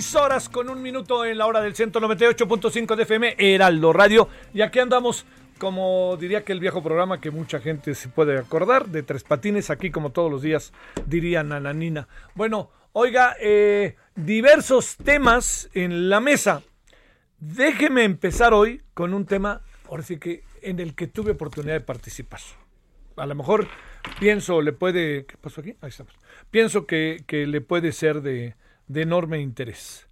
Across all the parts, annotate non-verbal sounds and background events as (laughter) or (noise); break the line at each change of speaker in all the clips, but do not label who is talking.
16 horas con un minuto en la hora del 198.5 de FM, Heraldo Radio. Y aquí andamos, como diría que el viejo programa que mucha gente se puede acordar, de Tres Patines, aquí como todos los días diría Nananina. Bueno, oiga, eh, diversos temas en la mesa. Déjeme empezar hoy con un tema, ahora sí que en el que tuve oportunidad de participar. A lo mejor pienso le puede. ¿Qué pasó aquí? Ahí estamos. Pienso que, que le puede ser de, de enorme interés.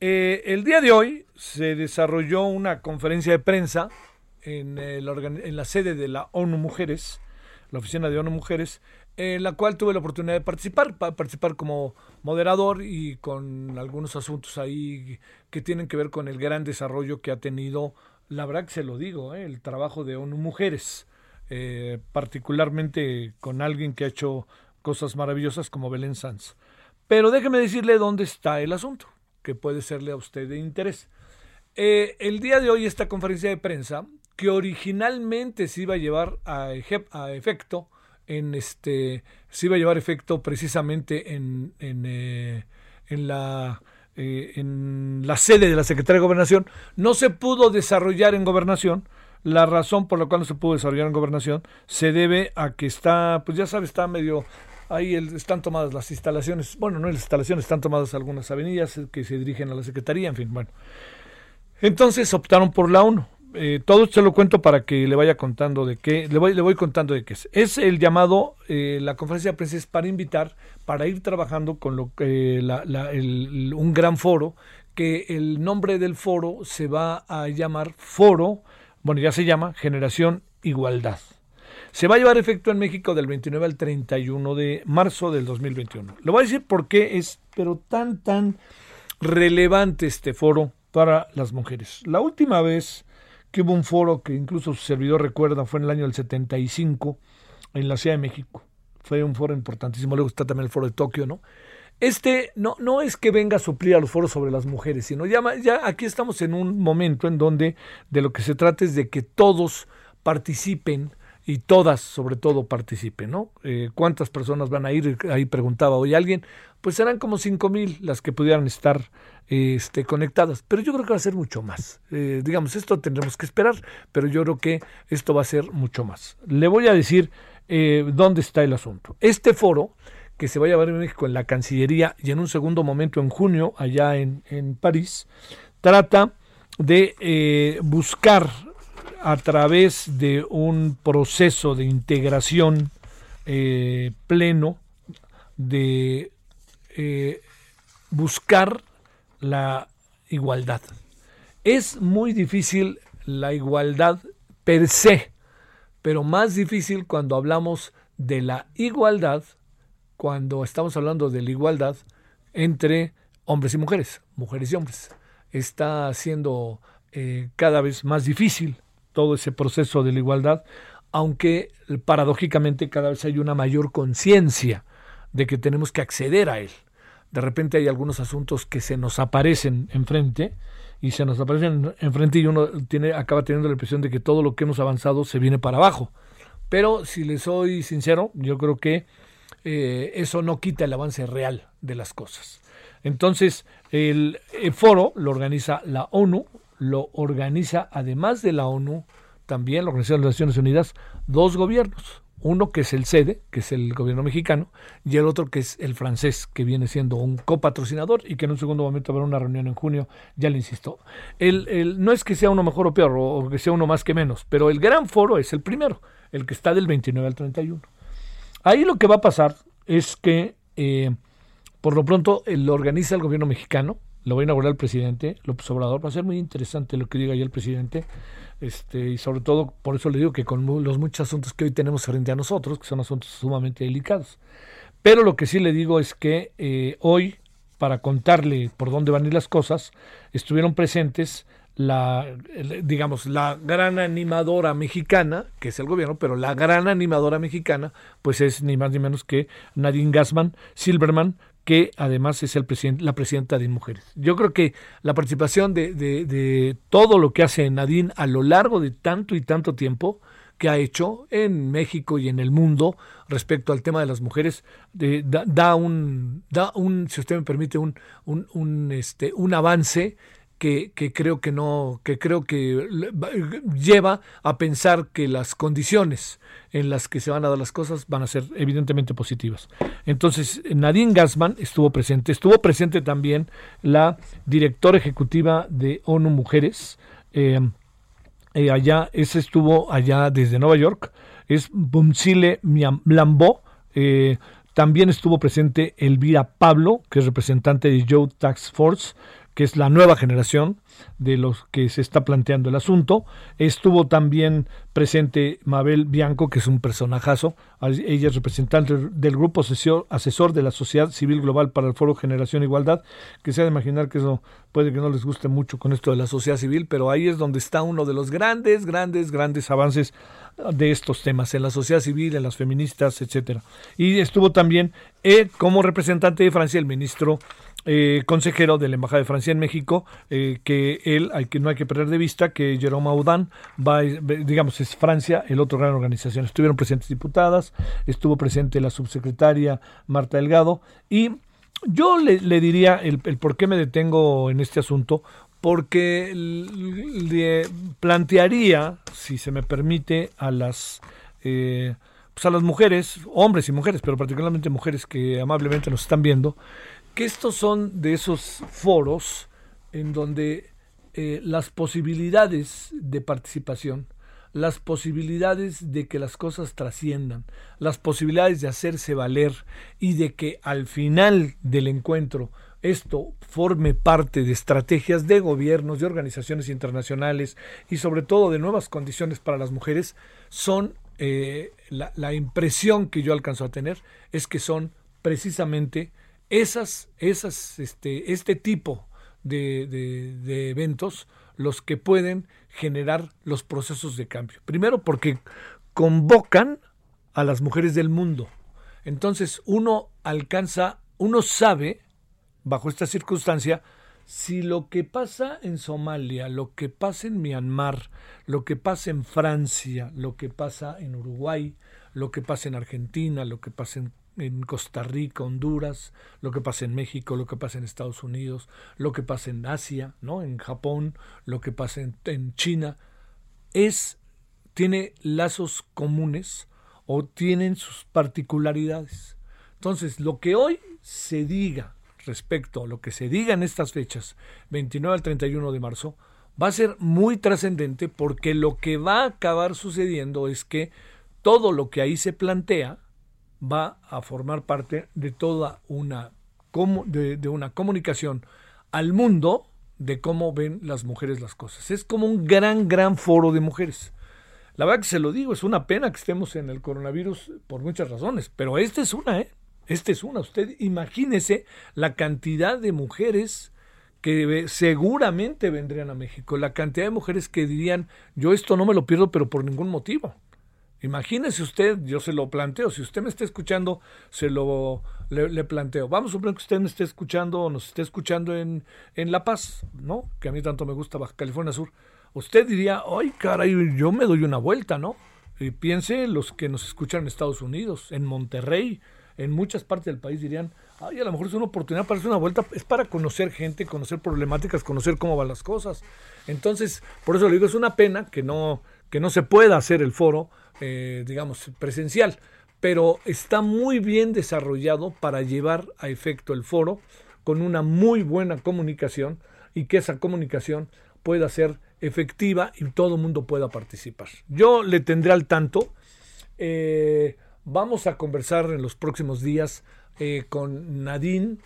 Eh, el día de hoy se desarrolló una conferencia de prensa en, el organ- en la sede de la ONU Mujeres, la oficina de ONU Mujeres, en la cual tuve la oportunidad de participar, pa- participar como moderador y con algunos asuntos ahí que tienen que ver con el gran desarrollo que ha tenido, la verdad que se lo digo, eh, el trabajo de ONU Mujeres, eh, particularmente con alguien que ha hecho cosas maravillosas como Belén Sanz. Pero déjeme decirle dónde está el asunto, que puede serle a usted de interés. Eh, el día de hoy esta conferencia de prensa, que originalmente se iba a llevar a, efecto en este, se iba a llevar efecto precisamente en, en, eh, la eh, en la sede de la Secretaría de Gobernación, no se pudo desarrollar en Gobernación. La razón por la cual no se pudo desarrollar en Gobernación se debe a que está, pues ya sabe, está medio ahí están tomadas las instalaciones, bueno, no las instalaciones, están tomadas algunas avenidas que se dirigen a la Secretaría, en fin, bueno. Entonces optaron por la ONU. Eh, todo se lo cuento para que le vaya contando de qué, le voy, le voy contando de qué es. Es el llamado, eh, la conferencia de prensa es para invitar, para ir trabajando con lo que la- la- el- un gran foro, que el nombre del foro se va a llamar Foro, bueno, ya se llama Generación Igualdad. Se va a llevar efecto en México del 29 al 31 de marzo del 2021. Le voy a decir por qué es, pero tan, tan relevante este foro para las mujeres. La última vez que hubo un foro que incluso su servidor recuerda fue en el año del 75 en la Ciudad de México. Fue un foro importantísimo. Luego está también el foro de Tokio, ¿no? Este no, no es que venga a suplir a los foros sobre las mujeres, sino ya, aquí estamos en un momento en donde de lo que se trata es de que todos participen y todas sobre todo participen, ¿no? Eh, ¿Cuántas personas van a ir? Ahí preguntaba hoy alguien. Pues serán como cinco mil las que pudieran estar este, conectadas, pero yo creo que va a ser mucho más. Eh, digamos, esto tendremos que esperar, pero yo creo que esto va a ser mucho más. Le voy a decir eh, dónde está el asunto. Este foro que se va a llevar en México en la Cancillería y en un segundo momento en junio allá en, en París, trata de eh, buscar a través de un proceso de integración eh, pleno, de eh, buscar la igualdad. Es muy difícil la igualdad per se, pero más difícil cuando hablamos de la igualdad cuando estamos hablando de la igualdad entre hombres y mujeres, mujeres y hombres. Está siendo eh, cada vez más difícil todo ese proceso de la igualdad, aunque paradójicamente cada vez hay una mayor conciencia de que tenemos que acceder a él. De repente hay algunos asuntos que se nos aparecen enfrente y se nos aparecen enfrente y uno tiene, acaba teniendo la impresión de que todo lo que hemos avanzado se viene para abajo. Pero si le soy sincero, yo creo que eh, eso no quita el avance real de las cosas. Entonces, el, el foro lo organiza la ONU, lo organiza además de la ONU, también la Organización de las Naciones Unidas, dos gobiernos. Uno que es el SEDE, que es el gobierno mexicano, y el otro que es el francés, que viene siendo un copatrocinador y que en un segundo momento habrá una reunión en junio, ya le insisto. El, el, no es que sea uno mejor o peor, o que sea uno más que menos, pero el gran foro es el primero, el que está del 29 al 31. Ahí lo que va a pasar es que, eh, por lo pronto, lo organiza el gobierno mexicano, lo va a inaugurar el presidente López Obrador. Va a ser muy interesante lo que diga ya el presidente. Este, y sobre todo, por eso le digo que con los muchos asuntos que hoy tenemos frente a nosotros, que son asuntos sumamente delicados. Pero lo que sí le digo es que eh, hoy, para contarle por dónde van a ir las cosas, estuvieron presentes la, digamos, la gran animadora mexicana, que es el gobierno, pero la gran animadora mexicana, pues es ni más ni menos que Nadine Gassman Silverman, que además es el la presidenta de Mujeres. Yo creo que la participación de, de, de, todo lo que hace Nadine a lo largo de tanto y tanto tiempo que ha hecho en México y en el mundo respecto al tema de las mujeres de, da, da, un da un si usted me permite un, un, un este un avance que, creo que no, que creo que lleva a pensar que las condiciones en las que se van a dar las cosas van a ser evidentemente positivas. Entonces, Nadine Gassman estuvo presente, estuvo presente también la directora ejecutiva de ONU Mujeres, eh, eh, allá, ese estuvo allá desde Nueva York, es Bumsile Lambo, eh, también estuvo presente Elvira Pablo, que es representante de Joe Tax Force, que es la nueva generación de los que se está planteando el asunto. Estuvo también presente Mabel Bianco, que es un personajazo. Ella es representante del grupo asesor, de la Sociedad Civil Global para el Foro Generación Igualdad, que se ha de imaginar que eso puede que no les guste mucho con esto de la sociedad civil, pero ahí es donde está uno de los grandes, grandes, grandes avances de estos temas, en la sociedad civil, en las feministas, etcétera. Y estuvo también eh, como representante de Francia el ministro eh, consejero de la Embajada de Francia en México, eh, que él, hay que no hay que perder de vista que Jerome Audin va, digamos, es Francia, el otro gran organización. Estuvieron presentes diputadas, estuvo presente la subsecretaria Marta Delgado, y yo le, diría el, el, por qué me detengo en este asunto, porque le plantearía, si se me permite, a las... Eh, pues a las mujeres, hombres y mujeres, pero particularmente mujeres que amablemente nos están viendo, estos son de esos foros en donde eh, las posibilidades de participación, las posibilidades de que las cosas trasciendan, las posibilidades de hacerse valer y de que al final del encuentro esto forme parte de estrategias de gobiernos, de organizaciones internacionales y sobre todo de nuevas condiciones para las mujeres, son eh, la, la impresión que yo alcanzo a tener es que son precisamente esas, esas, este, este tipo de, de, eventos los que pueden generar los procesos de cambio. Primero porque convocan a las mujeres del mundo. Entonces uno alcanza, uno sabe, bajo esta circunstancia, si lo que pasa en Somalia, lo que pasa en Myanmar, lo que pasa en Francia, lo que pasa en Uruguay, lo que pasa en Argentina, lo que pasa en en Costa Rica, Honduras, lo que pasa en México, lo que pasa en Estados Unidos, lo que pasa en Asia, ¿no? En Japón, lo que pasa en, en China, es tiene lazos comunes o tienen sus particularidades. Entonces, lo que hoy se diga respecto a lo que se diga en estas fechas, 29 al 31 de marzo, va a ser muy trascendente porque lo que va a acabar sucediendo es que todo lo que ahí se plantea, va a formar parte de toda una, de, una comunicación al mundo de cómo ven las mujeres las cosas. Es como un gran, gran foro de mujeres. La verdad que se lo digo, es una pena que estemos en el coronavirus por muchas razones, pero esta es una, ¿eh? Esta es una. Usted imagínese la cantidad de mujeres que seguramente vendrían a México, la cantidad de mujeres que dirían, yo esto no me lo pierdo, pero por ningún motivo. Imagínese usted, yo se lo planteo, si usted me está escuchando, se lo le, planteo. Vamos a suponer que usted me esté escuchando o nos esté escuchando en, en La Paz, ¿no? Que a mí tanto me gusta Baja California Sur. Usted diría, ay, caray, yo me doy una vuelta, ¿no? Y piense los que nos escuchan en Estados Unidos, en Monterrey, en muchas partes del país dirían, ay, a lo mejor es una oportunidad para hacer una vuelta, es para conocer gente, conocer problemáticas, conocer cómo van las cosas. Entonces, por eso le digo, es una pena que no, que no se pueda hacer el foro, eh, digamos, presencial, pero está muy bien desarrollado para llevar a efecto el foro con una muy buena comunicación y que esa comunicación pueda ser efectiva y todo el mundo pueda participar. Yo le tendré al tanto. Eh, vamos a conversar en los próximos días eh, con Nadine,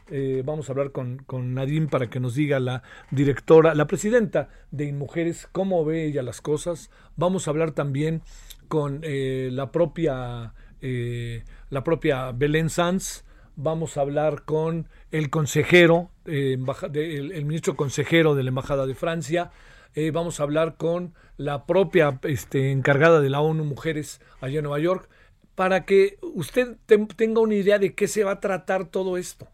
vamos a hablar con, con, Nadine para que nos diga la directora, la presidenta de Inmujeres, cómo ve ella las cosas. Vamos a hablar también con eh, la propia la propia Belén Sanz. Vamos a hablar con el consejero, el, ministro consejero de la Embajada de Francia. vamos a hablar con la propia este, encargada de la ONU Mujeres allá en Nueva York para que usted tenga una idea de qué se va a tratar todo esto.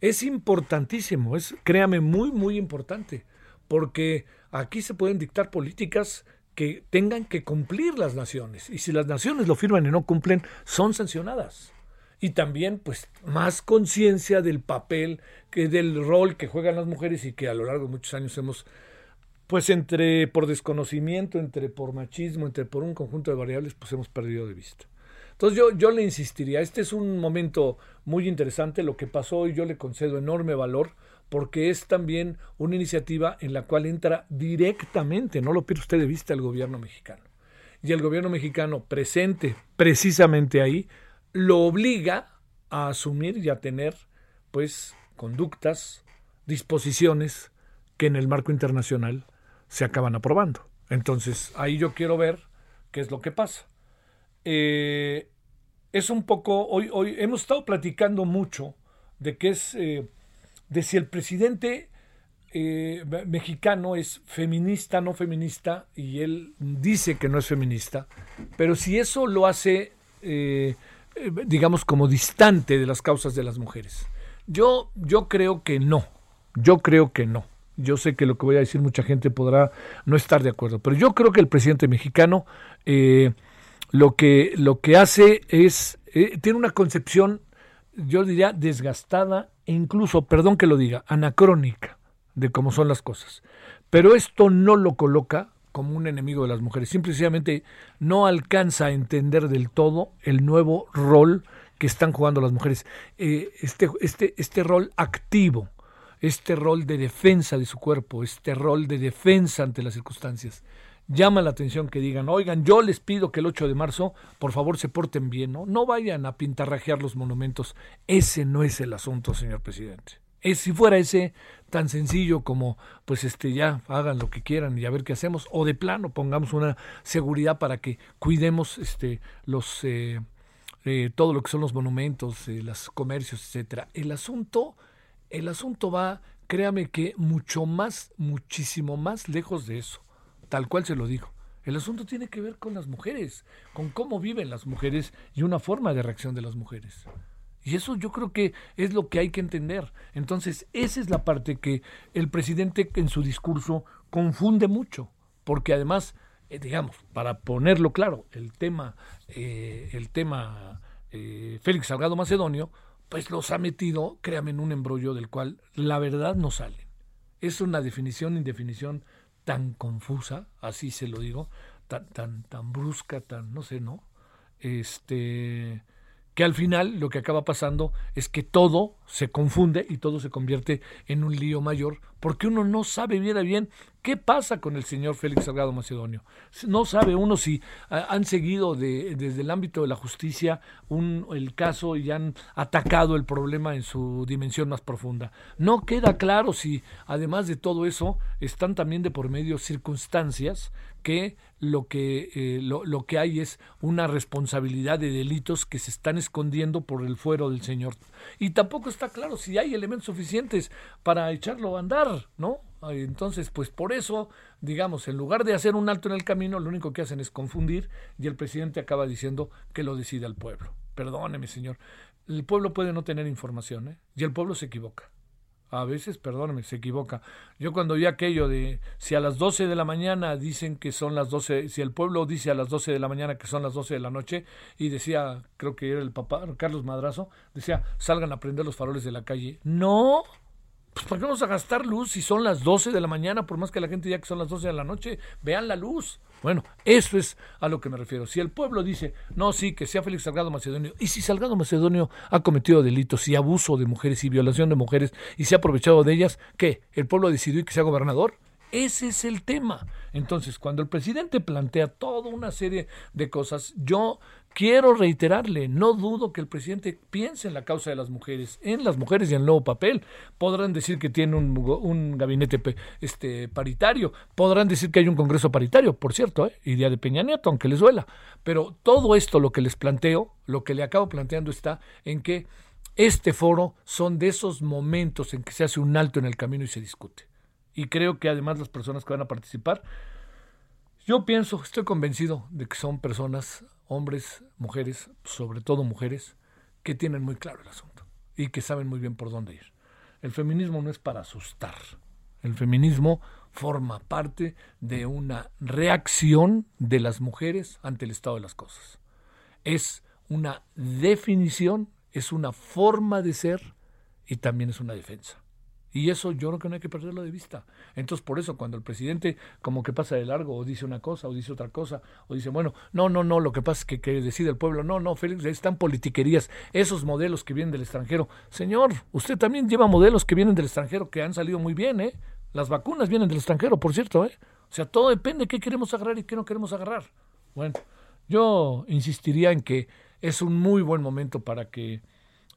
Es importantísimo, es, créame, muy, muy importante, porque aquí se pueden dictar políticas que tengan que cumplir las naciones. Y si las naciones lo firman y no cumplen, son sancionadas. Y también, pues, más conciencia del papel, que del rol que juegan las mujeres y que a lo largo de muchos años hemos, pues, entre por desconocimiento, entre por machismo, entre por un conjunto de variables, pues hemos perdido de vista. Entonces yo, yo le insistiría, este es un momento muy interesante, lo que pasó hoy yo le concedo enorme valor porque es también una iniciativa en la cual entra directamente, no lo pierde usted de vista, el gobierno mexicano. Y el gobierno mexicano presente precisamente ahí lo obliga a asumir y a tener pues conductas, disposiciones que en el marco internacional se acaban aprobando. Entonces ahí yo quiero ver qué es lo que pasa. Eh, es un poco, hoy, hoy hemos estado platicando mucho de que es, eh, de si el presidente eh, mexicano es feminista, no feminista, y él dice que no es feminista, pero si eso lo hace, digamos, como distante de las causas de las mujeres. Yo, yo creo que no, yo creo que no. Yo sé que lo que voy a decir mucha gente podrá no estar de acuerdo, pero yo creo que el presidente mexicano lo que, lo que hace es, eh, tiene una concepción, yo diría, desgastada e incluso, perdón que lo diga, anacrónica de cómo son las cosas. Pero esto no lo coloca como un enemigo de las mujeres, simplemente no alcanza a entender del todo el nuevo rol que están jugando las mujeres, eh, este, este, este rol activo, este rol de defensa de su cuerpo, este rol de defensa ante las circunstancias llama la atención que digan, oigan, yo les pido que el 8 de marzo, por favor, se porten bien, ¿no? No vayan a pintarrajear los monumentos. Ese no es el asunto, señor presidente. Es, si fuera ese tan sencillo como, pues, este, ya hagan lo que quieran y a ver qué hacemos, o de plano pongamos una seguridad para que cuidemos, este, los, eh, eh, todo lo que son los monumentos, eh, los comercios, etcétera. El asunto, el asunto va, créame que mucho más, muchísimo más lejos de eso tal cual se lo dijo. El asunto tiene que ver con las mujeres, con cómo viven las mujeres y una forma de reacción de las mujeres. Y eso yo creo que es lo que hay que entender. Entonces, esa es la parte que el presidente en su discurso confunde mucho, porque además, eh, digamos, para ponerlo claro, el tema, eh, el tema eh, Félix Salgado Macedonio, pues los ha metido, créame, en un embrollo del cual la verdad no sale. Es una definición, indefinición tan confusa, así se lo digo, tan, tan, tan brusca, tan, no sé, ¿no? Este, que al final lo que acaba pasando es que todo se confunde y todo se convierte en un lío mayor, porque uno no sabe bien a bien ¿Qué pasa con el señor Félix Salgado Macedonio? No sabe uno si ah, han seguido desde el ámbito de la justicia un, el caso y han atacado el problema en su dimensión más profunda. No queda claro si, además de todo eso, están también de por medio circunstancias que lo que, eh, lo, que hay es una responsabilidad de delitos que se están escondiendo por el fuero del señor. Y tampoco está claro si hay elementos suficientes para echarlo a andar, ¿no? Entonces, pues por eso, digamos, en lugar de hacer un alto en el camino, lo único que hacen es confundir y el presidente acaba diciendo que lo decida el pueblo. Perdóneme, señor. El pueblo puede no tener información, ¿eh? Y el pueblo se equivoca. A veces, perdóneme, se equivoca. Yo cuando vi aquello de si a las 12 de la mañana dicen que son las 12, si el pueblo dice a las 12 de la mañana que son las 12 de la noche, y decía, creo que era el papá, Carlos Madrazo, decía, salgan a prender los faroles de la calle. No, pues ¿para qué vamos a gastar luz si son las 12 de la mañana, por más que la gente diga que son las 12 de la noche? Vean la luz. Bueno, eso es a lo que me refiero. Si el pueblo dice, no, sí, que sea Félix Salgado Macedonio, y si Salgado Macedonio ha cometido delitos y abuso de mujeres y violación de mujeres y se ha aprovechado de ellas, ¿qué? ¿El pueblo decidió que sea gobernador? Ese es el tema. Entonces, cuando el presidente plantea toda una serie de cosas, yo quiero reiterarle, no dudo que el presidente piense en la causa de las mujeres, en las mujeres y en el nuevo papel. Podrán decir que tiene un, gabinete este, paritario, podrán decir que hay un congreso paritario, por cierto, ¿eh? de Peña Nieto, aunque les duela. Pero todo esto, lo que les planteo, lo que le acabo planteando está en que este foro son de esos momentos en que se hace un alto en el camino y se discute y creo que además las personas que van a participar, yo pienso, estoy convencido de que son personas, hombres, mujeres, sobre todo mujeres, que tienen muy claro el asunto y que saben muy bien por dónde ir. El feminismo no es para asustar. El feminismo forma parte de una reacción de las mujeres ante el estado de las cosas. Es una definición, es una forma de ser y también es una defensa. Y eso yo creo que no hay que perderlo de vista. Entonces, por eso, cuando el presidente como que pasa de largo o dice una cosa o dice otra cosa, o dice, bueno, no, no, no, lo que pasa es que, que decide el pueblo, no, no, Félix, están politiquerías, esos modelos que vienen del extranjero. Señor, usted también lleva modelos que vienen del extranjero que han salido muy bien, ¿eh? Las vacunas vienen del extranjero, por cierto, ¿eh? O sea, todo depende de qué queremos agarrar y qué no queremos agarrar. Bueno, yo insistiría en que es un muy buen momento para que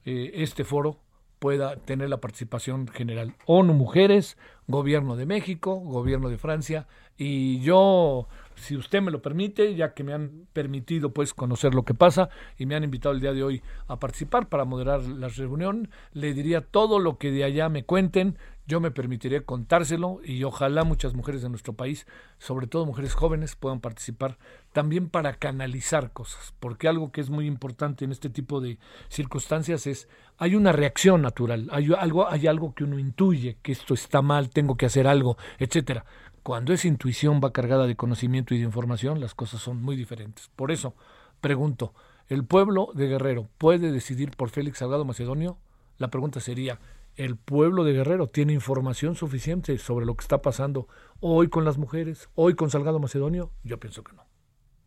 eh, este foro pueda tener la participación general. ONU Mujeres, Gobierno de México, Gobierno de Francia, y yo, si usted me lo permite, ya que me han permitido pues conocer lo que pasa y me han invitado el día de hoy a participar para moderar la reunión, le diría todo lo que de allá me cuenten, yo me permitiré contárselo y ojalá muchas mujeres de nuestro país, sobre todo mujeres jóvenes, puedan participar también para canalizar cosas, porque algo que es muy importante en este tipo de circunstancias es hay una reacción natural, hay algo hay algo que uno intuye que esto está mal, tengo que hacer algo, etcétera. Cuando esa intuición va cargada de conocimiento y de información, las cosas son muy diferentes. Por eso pregunto, ¿el pueblo de Guerrero puede decidir por Félix Salgado Macedonio? La pregunta sería, el pueblo de Guerrero tiene información suficiente sobre lo que está pasando hoy con las mujeres, hoy con Salgado Macedonio? Yo pienso que no.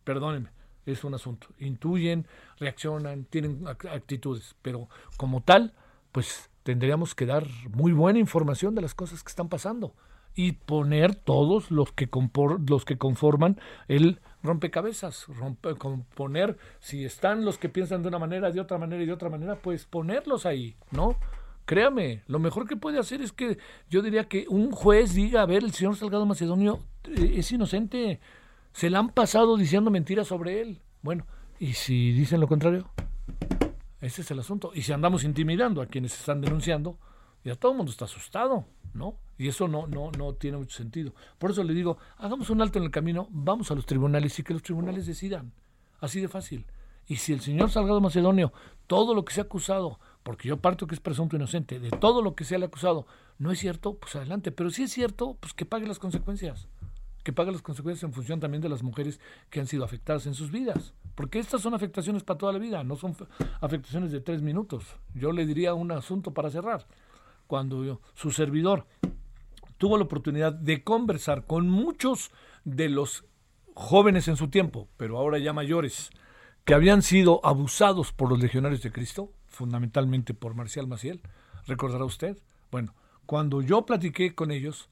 Perdónenme, es un asunto. Intuyen, reaccionan, tienen actitudes, pero como tal, pues tendríamos que dar muy buena información de las cosas que están pasando y poner todos los que, los que conforman el rompecabezas, rompe, componer, si están los que piensan de una manera, de otra manera y de otra manera, pues ponerlos ahí, ¿no? Créame, lo mejor que puede hacer es que yo diría que un juez diga, a ver, el señor Salgado Macedonio eh, es inocente, se le han pasado diciendo mentiras sobre él. Bueno, ¿y si dicen lo contrario? Ese es el asunto. Y si andamos intimidando a quienes están denunciando, ya todo el mundo está asustado, ¿no? Y eso no, no, no tiene mucho sentido. Por eso le digo, hagamos un alto en el camino, vamos a los tribunales y que los tribunales decidan. Así de fácil. Y si el señor Salgado Macedonio, todo lo que se ha acusado, porque yo parto que es presunto inocente, de todo lo que se le ha acusado, no es cierto, pues adelante. Pero si es cierto, pues que pague las consecuencias. Que pague las consecuencias en función también de las mujeres que han sido afectadas en sus vidas. Porque estas son afectaciones para toda la vida, no son afectaciones de tres minutos. Yo le diría un asunto para cerrar. Cuando su servidor tuvo la oportunidad de conversar con muchos de los jóvenes en su tiempo, pero ahora ya mayores, que habían sido abusados por los legionarios de Cristo, fundamentalmente por Marcial Maciel, recordará usted. Bueno, cuando yo platiqué con ellos,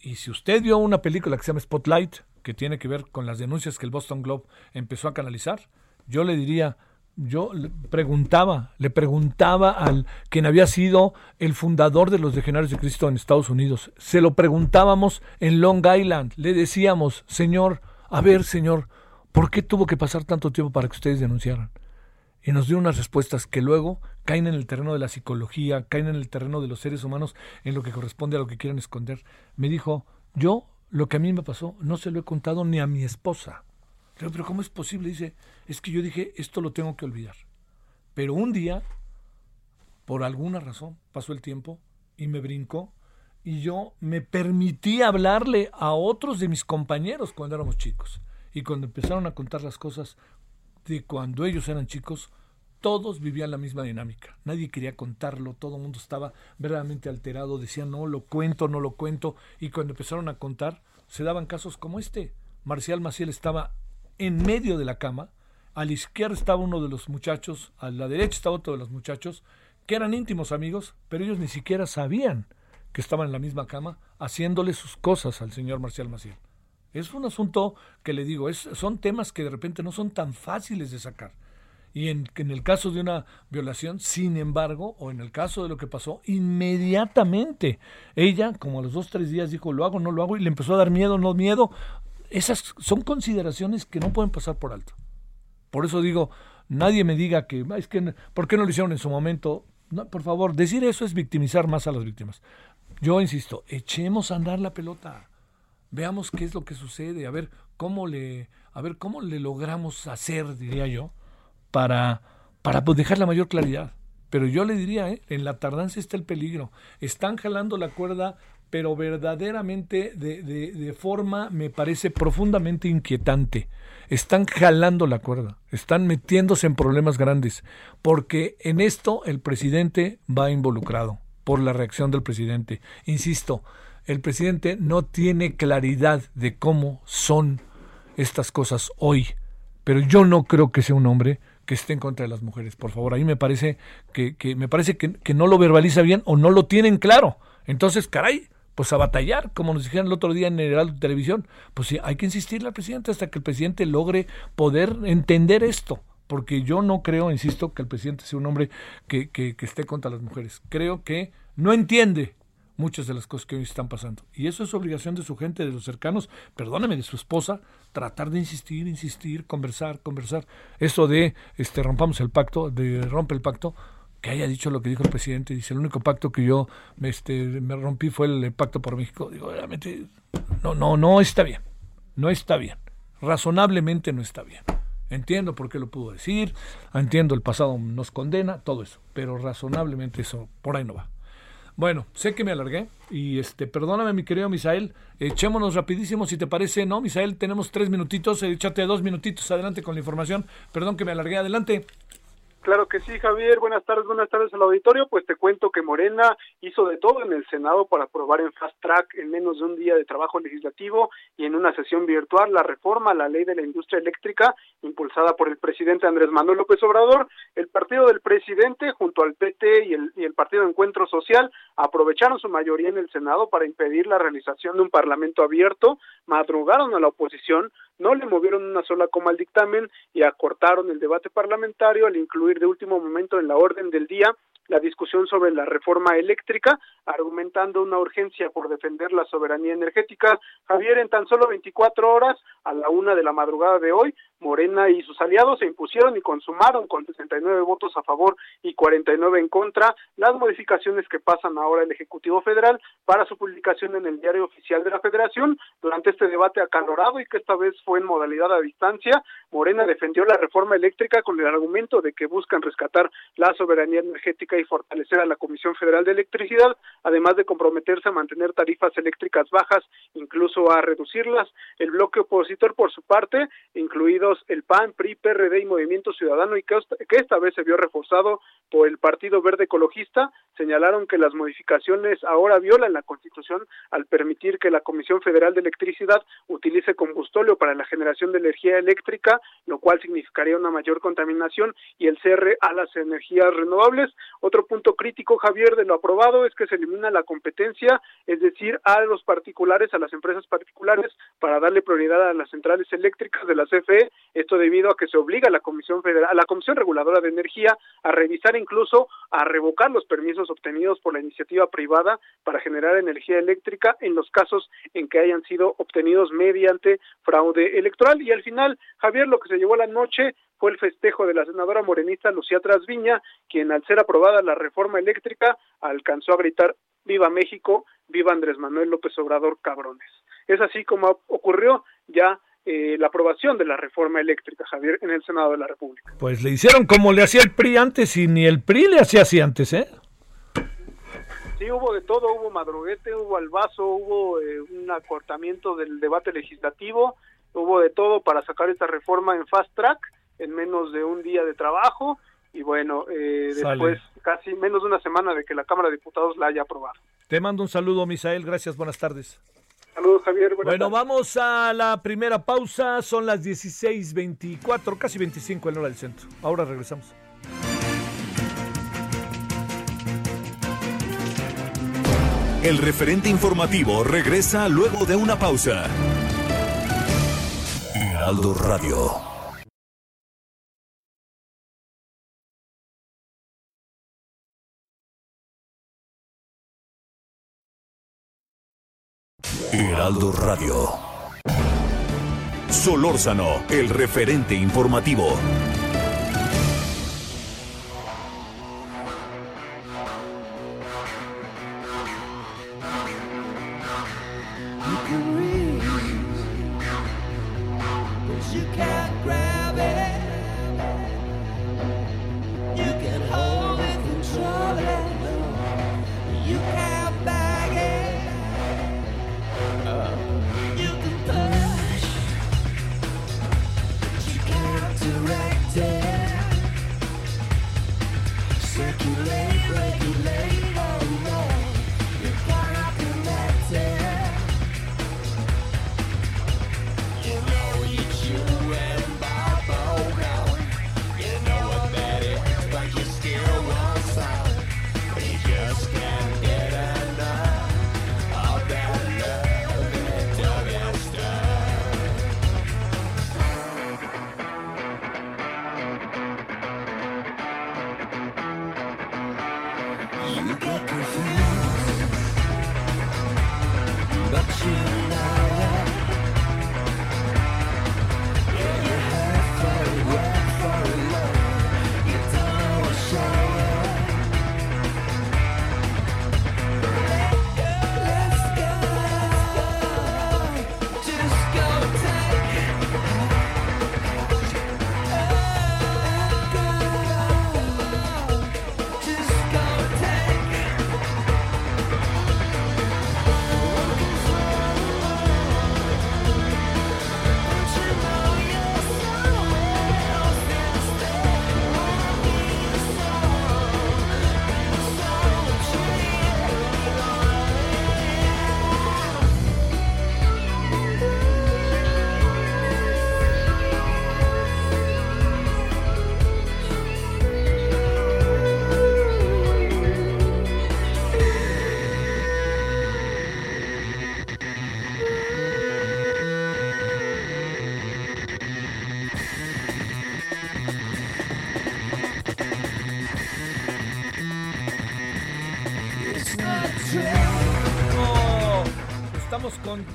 Y si usted vio una película que se llama Spotlight, que tiene que ver con las denuncias que el Boston Globe empezó a canalizar, yo le diría, yo le preguntaba, le preguntaba al quien había sido el fundador de los Legionarios de Cristo en Estados Unidos, se lo preguntábamos en Long Island, le decíamos, señor, a ver, señor, ¿por qué tuvo que pasar tanto tiempo para que ustedes denunciaran? Y nos dio unas respuestas que luego caen en el terreno de la psicología, caen en el terreno de los seres humanos, en lo que corresponde a lo que quieren esconder. Me dijo, yo lo que a mí me pasó no se lo he contado ni a mi esposa. Pero, ¿cómo es posible? Dice, es que yo dije, esto lo tengo que olvidar. Pero un día, por alguna razón, pasó el tiempo y me brincó y yo me permití hablarle a otros de mis compañeros cuando éramos chicos. Y cuando empezaron a contar las cosas de cuando ellos eran chicos, todos vivían la misma dinámica. Nadie quería contarlo, todo el mundo estaba verdaderamente alterado, decían no lo cuento, no lo cuento. Y cuando empezaron a contar, se daban casos como este. Marcial Maciel estaba en medio de la cama, a la izquierda estaba uno de los muchachos, a la derecha estaba otro de los muchachos, que eran íntimos amigos, pero ellos ni siquiera sabían que estaban en la misma cama haciéndole sus cosas al señor Marcial Maciel. Es un asunto que le digo, son temas que de repente no son tan fáciles de sacar. Y en, el caso de una violación, sin embargo, o en el caso de lo que pasó, inmediatamente ella, como a los dos, tres días, dijo, lo hago, no lo hago, y le empezó a dar miedo, no miedo, esas son consideraciones que no pueden pasar por alto. Por eso digo, nadie me diga que, es que, ¿por qué no lo hicieron en su momento? Por favor, decir eso es victimizar más a las víctimas. Yo insisto, echemos a andar la pelota. Veamos qué es lo que sucede, a ver cómo le, a ver cómo le logramos hacer, diría yo, para, para pues, dejar la mayor claridad. Pero yo le diría, ¿eh? en la tardanza está el peligro. Están jalando la cuerda pero verdaderamente de, de, forma me parece profundamente inquietante. Están jalando la cuerda, están metiéndose en problemas grandes, porque en esto el presidente va involucrado por la reacción del presidente. Insisto, el presidente no tiene claridad de cómo son estas cosas hoy, pero yo no creo que sea un hombre que esté en contra de las mujeres. Por favor, ahí me parece que, que me parece que, que no lo verbaliza bien o no lo tienen claro. Entonces, caray, pues a batallar, como nos dijeron el otro día en el Televisión. Pues sí, hay que insistirle al presidente hasta que el presidente logre poder entender esto. Porque yo no creo, insisto, que el presidente sea un hombre que, que esté contra las mujeres. Creo que no entiende muchas de las cosas que hoy están pasando. Y eso es obligación de su gente, de los cercanos, perdóname, de su esposa, tratar de insistir, insistir, conversar, conversar. Eso de este rompamos el pacto, de rompe el pacto, que haya dicho lo que dijo el presidente. Dice, el único pacto que yo este, me rompí fue el pacto por México. Digo, realmente, no, no, no está bien. No está bien. Razonablemente no está bien. Entiendo por qué lo pudo decir, entiendo el pasado nos condena, todo eso, pero razonablemente eso por ahí no va. Bueno, sé que me alargué y este, perdóname mi querido Misael, echémonos rapidísimo si te parece, ¿no? Misael, tenemos tres minutitos, échate dos minutitos adelante con la información, perdón que me alargué, adelante.
Claro que sí, Javier. Buenas tardes, buenas tardes al auditorio. Pues te cuento que Morena hizo de todo en el Senado para aprobar en fast track en menos de un día de trabajo legislativo y en una sesión virtual la reforma a la ley de la industria eléctrica impulsada por el presidente Andrés Manuel López Obrador. El partido del presidente junto al PT y el, y el partido Encuentro Social aprovecharon su mayoría en el Senado para impedir la realización de un parlamento abierto, madrugaron a la oposición, no le movieron una sola coma al dictamen y acortaron el debate parlamentario al incluir de último momento en la orden del día la discusión sobre la reforma eléctrica, argumentando una urgencia por defender la soberanía energética. Javier, en tan solo 24 horas, a la una de la madrugada de hoy, Morena y sus aliados se impusieron y consumaron con 69 votos a favor y 49 en contra las modificaciones que pasan ahora el Ejecutivo Federal para su publicación en el Diario Oficial de la Federación. Durante este debate acalorado y que esta vez fue en modalidad a distancia, Morena defendió la reforma eléctrica con el argumento de que buscan rescatar la soberanía energética y fortalecer a la Comisión Federal de Electricidad, además de comprometerse a mantener tarifas eléctricas bajas, incluso a reducirlas. El bloque opositor, por su parte, el PAN, PRI, PRD y Movimiento Ciudadano, y que esta vez se vio reforzado por el Partido Verde Ecologista, señalaron que las modificaciones ahora violan la Constitución al permitir que la Comisión Federal de Electricidad utilice combustóleo para la generación de energía eléctrica, lo cual significaría una mayor contaminación y el cierre a las energías renovables. Otro punto crítico, Javier, de lo aprobado es que se elimina la competencia, es decir, a los particulares, a las empresas particulares, para darle prioridad a las centrales eléctricas de la CFE. Esto debido a que se obliga a la Comisión Federal, a la Comisión Reguladora de Energía a revisar incluso a revocar los permisos obtenidos por la iniciativa privada para generar energía eléctrica en los casos en que hayan sido obtenidos mediante fraude electoral. Y al final, Javier, lo que se llevó la noche fue el festejo de la senadora morenista Lucía Trasviña, quien al ser aprobada la reforma eléctrica alcanzó a gritar Viva México, viva Andrés Manuel López Obrador, cabrones. Es así como ocurrió ya eh, la aprobación de la reforma eléctrica, Javier, en el Senado de la República.
Pues le hicieron como le hacía el PRI antes y ni el PRI le hacía así antes, ¿eh?
Sí, hubo de todo, hubo madruguete, hubo albazo, hubo eh, un acortamiento del debate legislativo, hubo de todo para sacar esta reforma en fast track en menos de un día de trabajo y bueno, eh, después casi menos de una semana de que la Cámara de Diputados la haya aprobado.
Te mando un saludo, Misael, gracias, buenas tardes.
Saludos, Javier.
bueno, vamos a la primera pausa. Son las 16:24, casi 25 en hora del centro. Ahora regresamos.
El referente informativo regresa luego de una pausa. Heraldo Radio. Heraldo Radio. Solórzano, el referente informativo.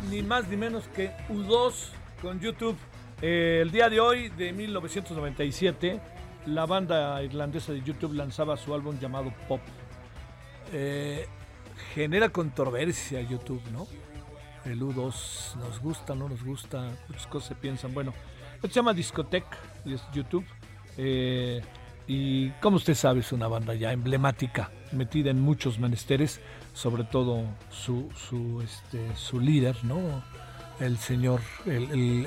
Ni más ni menos que U2 con YouTube. Eh, el día de hoy, de 1997, la banda irlandesa de YouTube lanzaba su álbum llamado Pop. Eh, genera controversia YouTube, ¿no? El U2 nos gusta, no nos gusta, muchas cosas se piensan. Bueno, se llama Discotech y es YouTube. Eh, y como usted sabe, es una banda ya emblemática, metida en muchos menesteres sobre todo su, su, este, su líder, ¿no? El señor,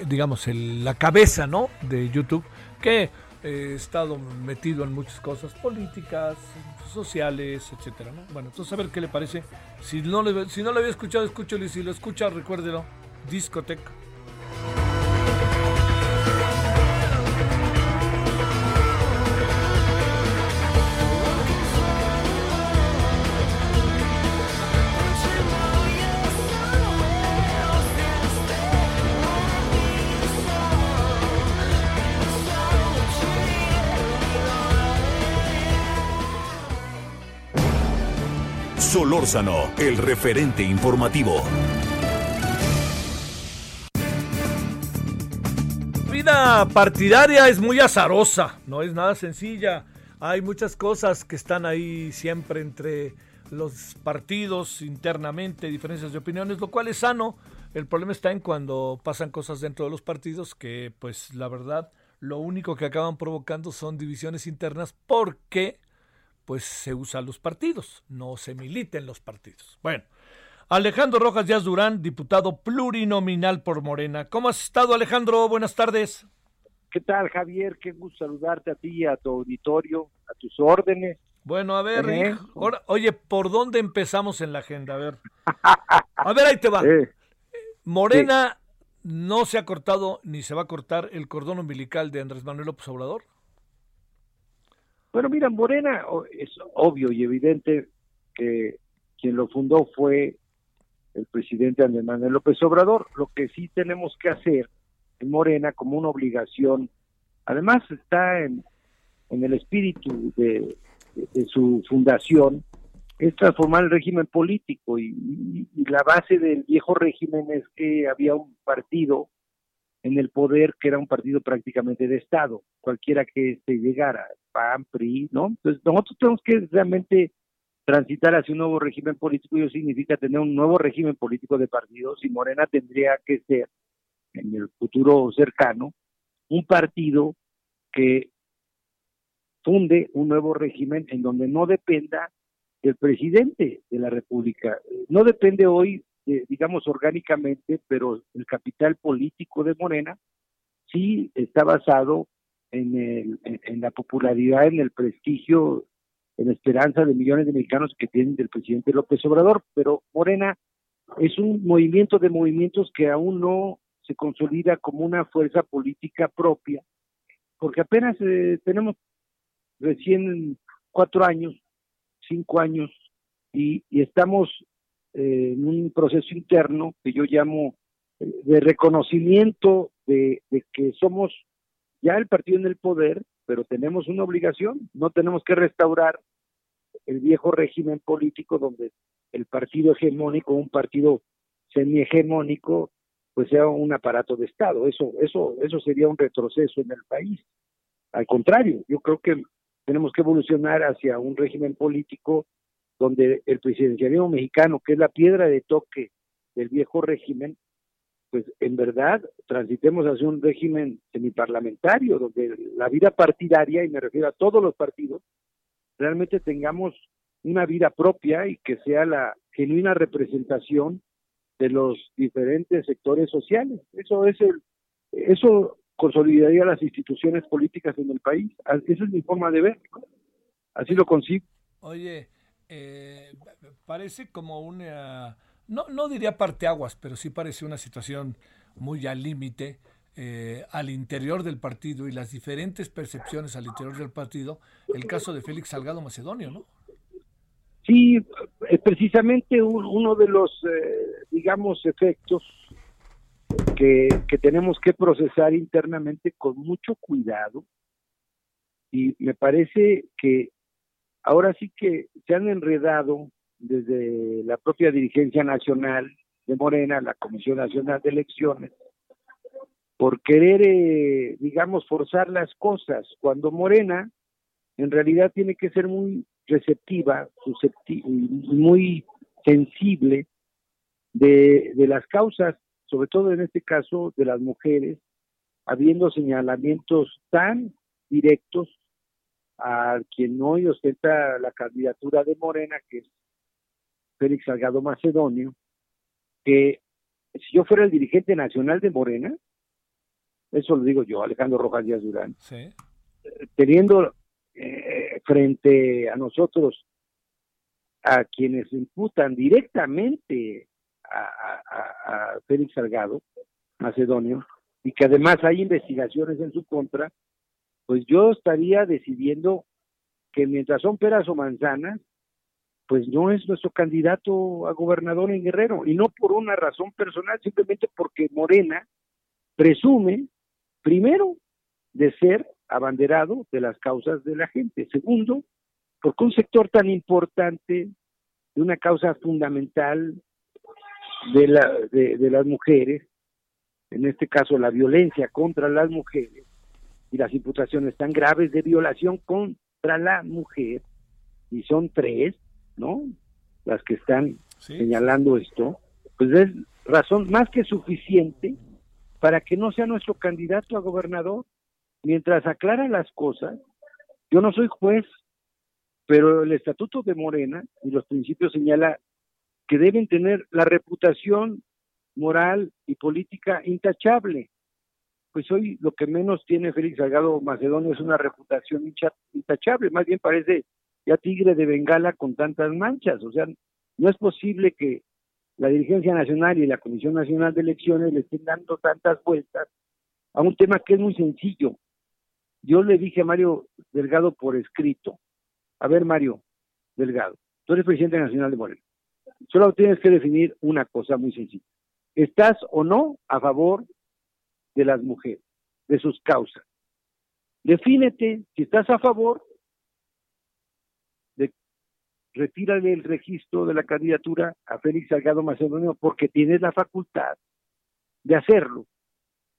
digamos, el, la cabeza, ¿no? De YouTube, que he estado metido en muchas cosas políticas, sociales, etcétera, ¿no? Bueno, entonces a ver qué le parece. Si no, le, si no lo había escuchado, escúchelo y si lo escucha, recuérdelo. Discoteca.
Solórzano, el referente informativo.
vida partidaria es muy azarosa, no es nada sencilla. Hay muchas cosas que están ahí siempre entre los partidos internamente, diferencias de opiniones, lo cual es sano. El problema está en cuando pasan cosas dentro de los partidos que, pues, la verdad, lo único que acaban provocando son divisiones internas porque pues se usan los partidos, no se militen los partidos. Bueno, Alejandro Rojas Díaz Durán, diputado plurinominal por Morena. ¿Cómo has estado, Alejandro? Buenas tardes.
¿Qué tal, Javier? Qué gusto saludarte a ti, a tu auditorio, a tus órdenes.
Bueno, a ver, ¿Eh? oye, ¿por dónde empezamos en la agenda? A ver, (laughs) a ver, ahí te va. Morena no se ha cortado ni se va a cortar el cordón umbilical de Andrés Manuel López Obrador.
Bueno, mira, Morena es obvio y evidente que quien lo fundó fue el presidente Andrés Manuel López Obrador. Lo que sí tenemos que hacer en Morena como una obligación, además está en, el espíritu de, su fundación, es transformar el régimen político y, la base del viejo régimen es que había un partido en el poder que era un partido prácticamente de Estado, cualquiera que este llegara, PAN, PRI, ¿no? Entonces nosotros tenemos que realmente transitar hacia un nuevo régimen político y eso significa tener un nuevo régimen político de partidos y Morena tendría que ser en el futuro cercano un partido que funde un nuevo régimen en donde no dependa del presidente de la República. No depende hoy digamos, orgánicamente, pero el capital político de Morena sí está basado en, el, en, la popularidad, en el prestigio, en la esperanza de millones de mexicanos que tienen del presidente López Obrador, pero Morena es un movimiento de movimientos que aún no se consolida como una fuerza política propia, porque apenas eh, tenemos recién cuatro años, cinco años, y estamos en un proceso interno que yo llamo eh, de reconocimiento de, que somos ya el partido en el poder, pero tenemos una obligación, no tenemos que restaurar el viejo régimen político donde el partido hegemónico, un partido semi-hegemónico, pues sea un aparato de Estado. Eso, eso, eso sería un retroceso en el país. Al contrario, yo creo que tenemos que evolucionar hacia un régimen político donde el presidencialismo mexicano, que es la piedra de toque del viejo régimen, pues en verdad transitemos hacia un régimen semiparlamentario, donde la vida partidaria, y me refiero a todos los partidos, realmente tengamos una vida propia y que sea la genuina representación de los diferentes sectores sociales. Eso es el, eso consolidaría las instituciones políticas en el país. Esa es mi forma de ver. Así lo consigo.
Oye, eh, parece como una, no, no diría parteaguas, pero sí parece una situación muy al límite eh, al interior del partido y las diferentes percepciones al interior del partido, el caso de Félix Salgado Macedonio, ¿no?
Sí, es precisamente uno de los, eh, digamos, efectos que, que tenemos que procesar internamente con mucho cuidado y me parece que ahora sí que se han enredado desde la propia dirigencia nacional de Morena, la Comisión Nacional de Elecciones, por querer, eh, digamos, forzar las cosas, cuando Morena en realidad tiene que ser muy receptiva, muy sensible de, de las causas, sobre todo en este caso de las mujeres, habiendo señalamientos tan directos a quien hoy ostenta la candidatura de Morena, que es Félix Salgado Macedonio, que si yo fuera el dirigente nacional de Morena, eso lo digo yo, Alejandro Rojas Díaz Durán, teniendo eh, frente a nosotros a quienes imputan directamente a, Félix Salgado, macedonio, y que además hay investigaciones en su contra, pues yo estaría decidiendo que mientras son peras o manzanas, pues no es nuestro candidato a gobernador en Guerrero, y no por una razón personal, simplemente porque Morena presume, primero, de ser abanderado de las causas de la gente. Segundo, porque un sector tan importante de una causa fundamental de, la, de, las mujeres, en este caso la violencia contra las mujeres y las imputaciones tan graves de violación contra la mujer, y son tres, ¿no? Las que están señalando esto, pues es razón más que suficiente para que no sea nuestro candidato a gobernador. Mientras aclara las cosas, yo no soy juez, pero el estatuto de Morena y los principios señala que deben tener la reputación moral y política intachable. Pues hoy lo que menos tiene Félix Salgado Macedonio es una reputación intachable, más bien parece ya tigre de Bengala con tantas manchas. O sea, no es posible que la dirigencia nacional y la Comisión Nacional de Elecciones le estén dando tantas vueltas a un tema que es muy sencillo. Yo le dije a Mario Delgado por escrito, a ver Mario Delgado, tú eres presidente nacional de Moreno, solo tienes que definir una cosa muy sencilla. ¿Estás o no a favor de las mujeres, de sus causas? Defínete si estás a favor retírale el registro de la candidatura a Félix Salgado Macedonio porque tienes la facultad de hacerlo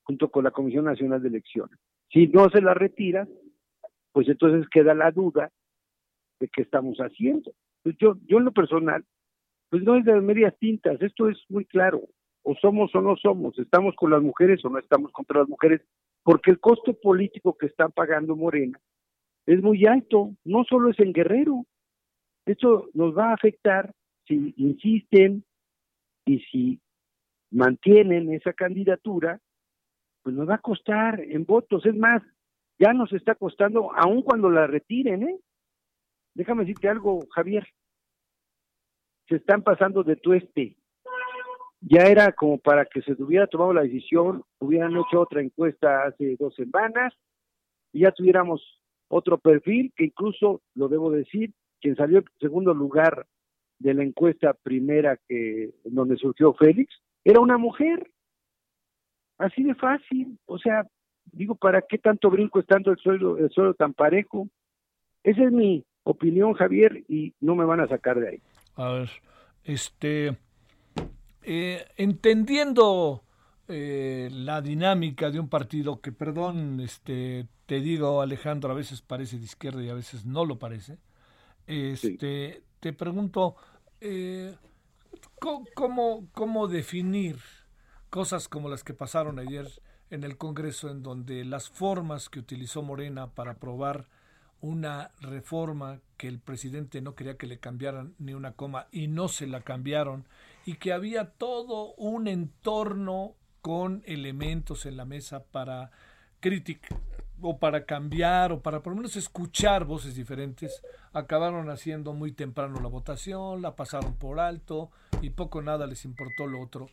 junto con la Comisión Nacional de Elecciones. Si no se la retira, pues entonces queda la duda de qué estamos haciendo. Pues yo, yo en lo personal, pues no es de medias tintas, esto es muy claro, o somos o no somos, estamos con las mujeres o no estamos contra las mujeres, porque el costo político que está pagando Morena es muy alto, no solo es en Guerrero, esto nos va a afectar si insisten y si mantienen esa candidatura, pues nos va a costar en votos. Es más, ya nos está costando, aun cuando la retiren, ¿eh? Déjame decirte algo, Javier. Se están pasando de tueste. Ya era como para que se hubiera tomado la decisión, hubieran hecho otra encuesta hace dos semanas y ya tuviéramos otro perfil que incluso, lo debo decir, quien salió en segundo lugar de la encuesta primera que donde surgió Félix, era una mujer. Así de fácil. O sea, digo, ¿para qué tanto brinco estando el suelo, el suelo tan parejo? Esa es mi opinión, Javier, y no me van a sacar de ahí.
A ver, este, eh, entendiendo eh, la dinámica de un partido que, perdón, este, te digo, Alejandro, a veces parece de izquierda y a veces no lo parece. Este, Te pregunto, eh, ¿cómo, ¿cómo definir cosas como las que pasaron ayer en el Congreso, en donde las formas que utilizó Morena para aprobar una reforma que el presidente no quería que le cambiaran ni una coma y no se la cambiaron y que había todo un entorno con elementos en la mesa para criticar o para cambiar o para por lo menos escuchar voces diferentes, acabaron haciendo muy temprano la votación, la pasaron por alto y poco nada les importó lo otro.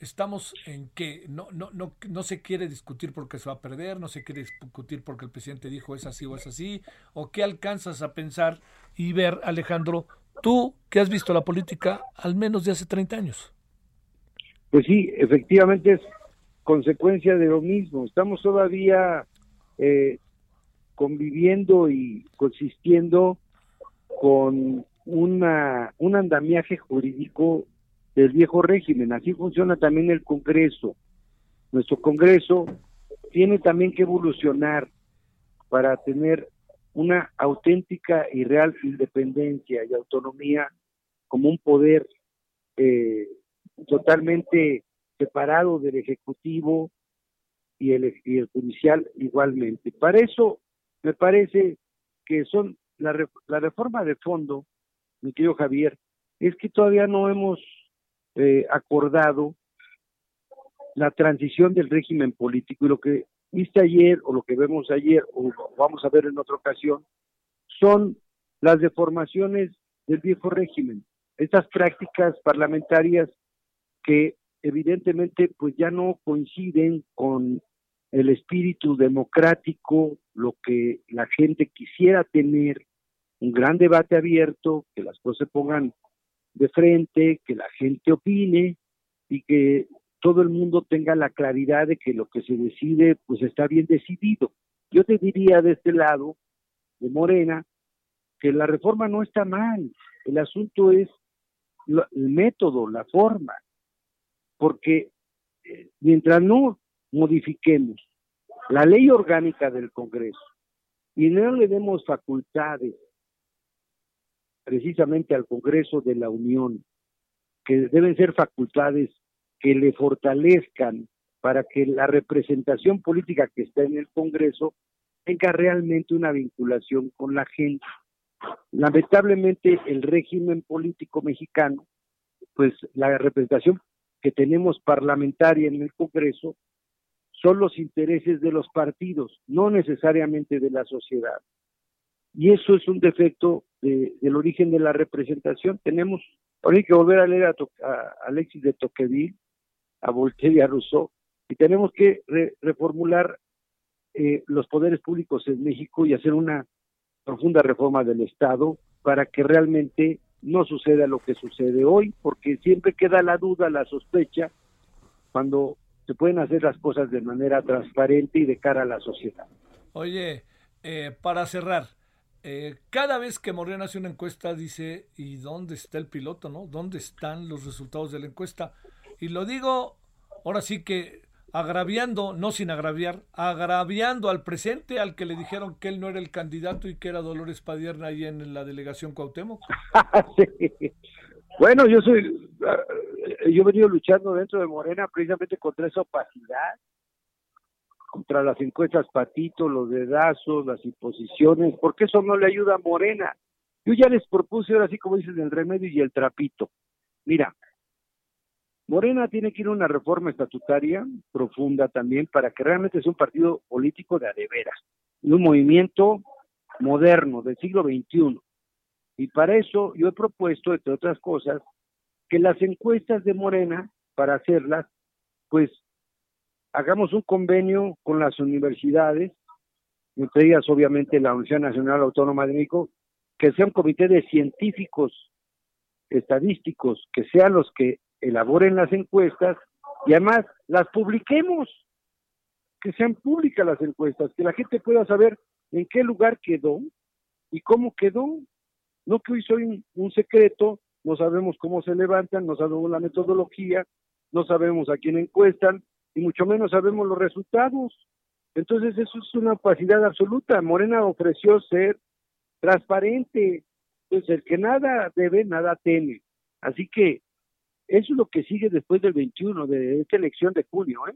Estamos en que no, no, no, no se quiere discutir porque se va a perder, no se quiere discutir porque el presidente dijo es así o es así, o qué alcanzas a pensar y ver, Alejandro, tú que has visto la política al menos de hace 30 años.
Pues sí, efectivamente es consecuencia de lo mismo. Estamos todavía eh, conviviendo y consistiendo con una, un andamiaje jurídico del viejo régimen. Así funciona también el Congreso. Nuestro Congreso tiene también que evolucionar para tener una auténtica y real independencia y autonomía como un poder eh, totalmente separado del Ejecutivo y el, y el judicial igualmente. Para eso me parece que son la, la reforma de fondo, mi querido Javier, es que todavía no hemos eh, acordado la transición del régimen político y lo que viste ayer o lo que vemos ayer o vamos a ver en otra ocasión son las deformaciones del viejo régimen, estas prácticas parlamentarias que evidentemente pues ya no coinciden con el espíritu democrático, lo que la gente quisiera tener, un gran debate abierto, que las cosas se pongan de frente, que la gente opine y que todo el mundo tenga la claridad de que lo que se decide pues está bien decidido. Yo te diría de este lado, de Morena, que la reforma no está mal, el asunto es el método, la forma, porque eh, mientras no modifiquemos la ley orgánica del Congreso y no le demos facultades precisamente al Congreso de la Unión, que deben ser facultades que le fortalezcan para que la representación política que está en el Congreso tenga realmente una vinculación con la gente. Lamentablemente el régimen político mexicano, pues la representación que tenemos parlamentaria en el Congreso son los intereses de los partidos, no necesariamente de la sociedad. Y eso es un defecto del origen de la representación. Tenemos, ahora hay que volver a leer a, Alexis de Tocqueville, a Voltaire y a Rousseau, y tenemos que reformular eh, los poderes públicos en México y hacer una profunda reforma del Estado para que realmente no suceda lo que sucede hoy, porque siempre queda la duda, la sospecha, cuando se pueden hacer las cosas de manera transparente y de cara a la sociedad.
Oye, eh, para cerrar, eh, cada vez que Morena hace una encuesta dice, ¿y dónde está el piloto? no? ¿Dónde están los resultados de la encuesta? Y lo digo ahora sí que agraviando, no sin agraviar, agraviando al presente al que le dijeron que él no era el candidato y que era Dolores Padierna ahí en la delegación Cuauhtémoc. (laughs)
Bueno, yo soy, yo he venido luchando dentro de Morena precisamente contra esa opacidad, contra las encuestas patito, los dedazos, las imposiciones, porque eso no le ayuda a Morena. Yo ya les propuse ahora sí como dicen el remedio y el trapito. Mira, Morena tiene que ir a una reforma estatutaria profunda también para que realmente sea un partido político de adeveras, y un movimiento moderno del siglo XXI. Y para eso yo he propuesto, entre otras cosas, que las encuestas de Morena, para hacerlas, pues hagamos un convenio con las universidades, entre ellas obviamente la Universidad Nacional Autónoma de México, que sea un comité de científicos estadísticos, que sean los que elaboren las encuestas y además las publiquemos, que sean públicas las encuestas, que la gente pueda saber en qué lugar quedó y cómo quedó. No que hoy soy un, secreto, no sabemos cómo se levantan, no sabemos la metodología, no sabemos a quién encuestan y mucho menos sabemos los resultados. Entonces eso es una opacidad absoluta. Morena ofreció ser transparente, pues el que nada debe, nada teme. Así que eso es lo que sigue después del 21, de esta elección de junio. ¿eh?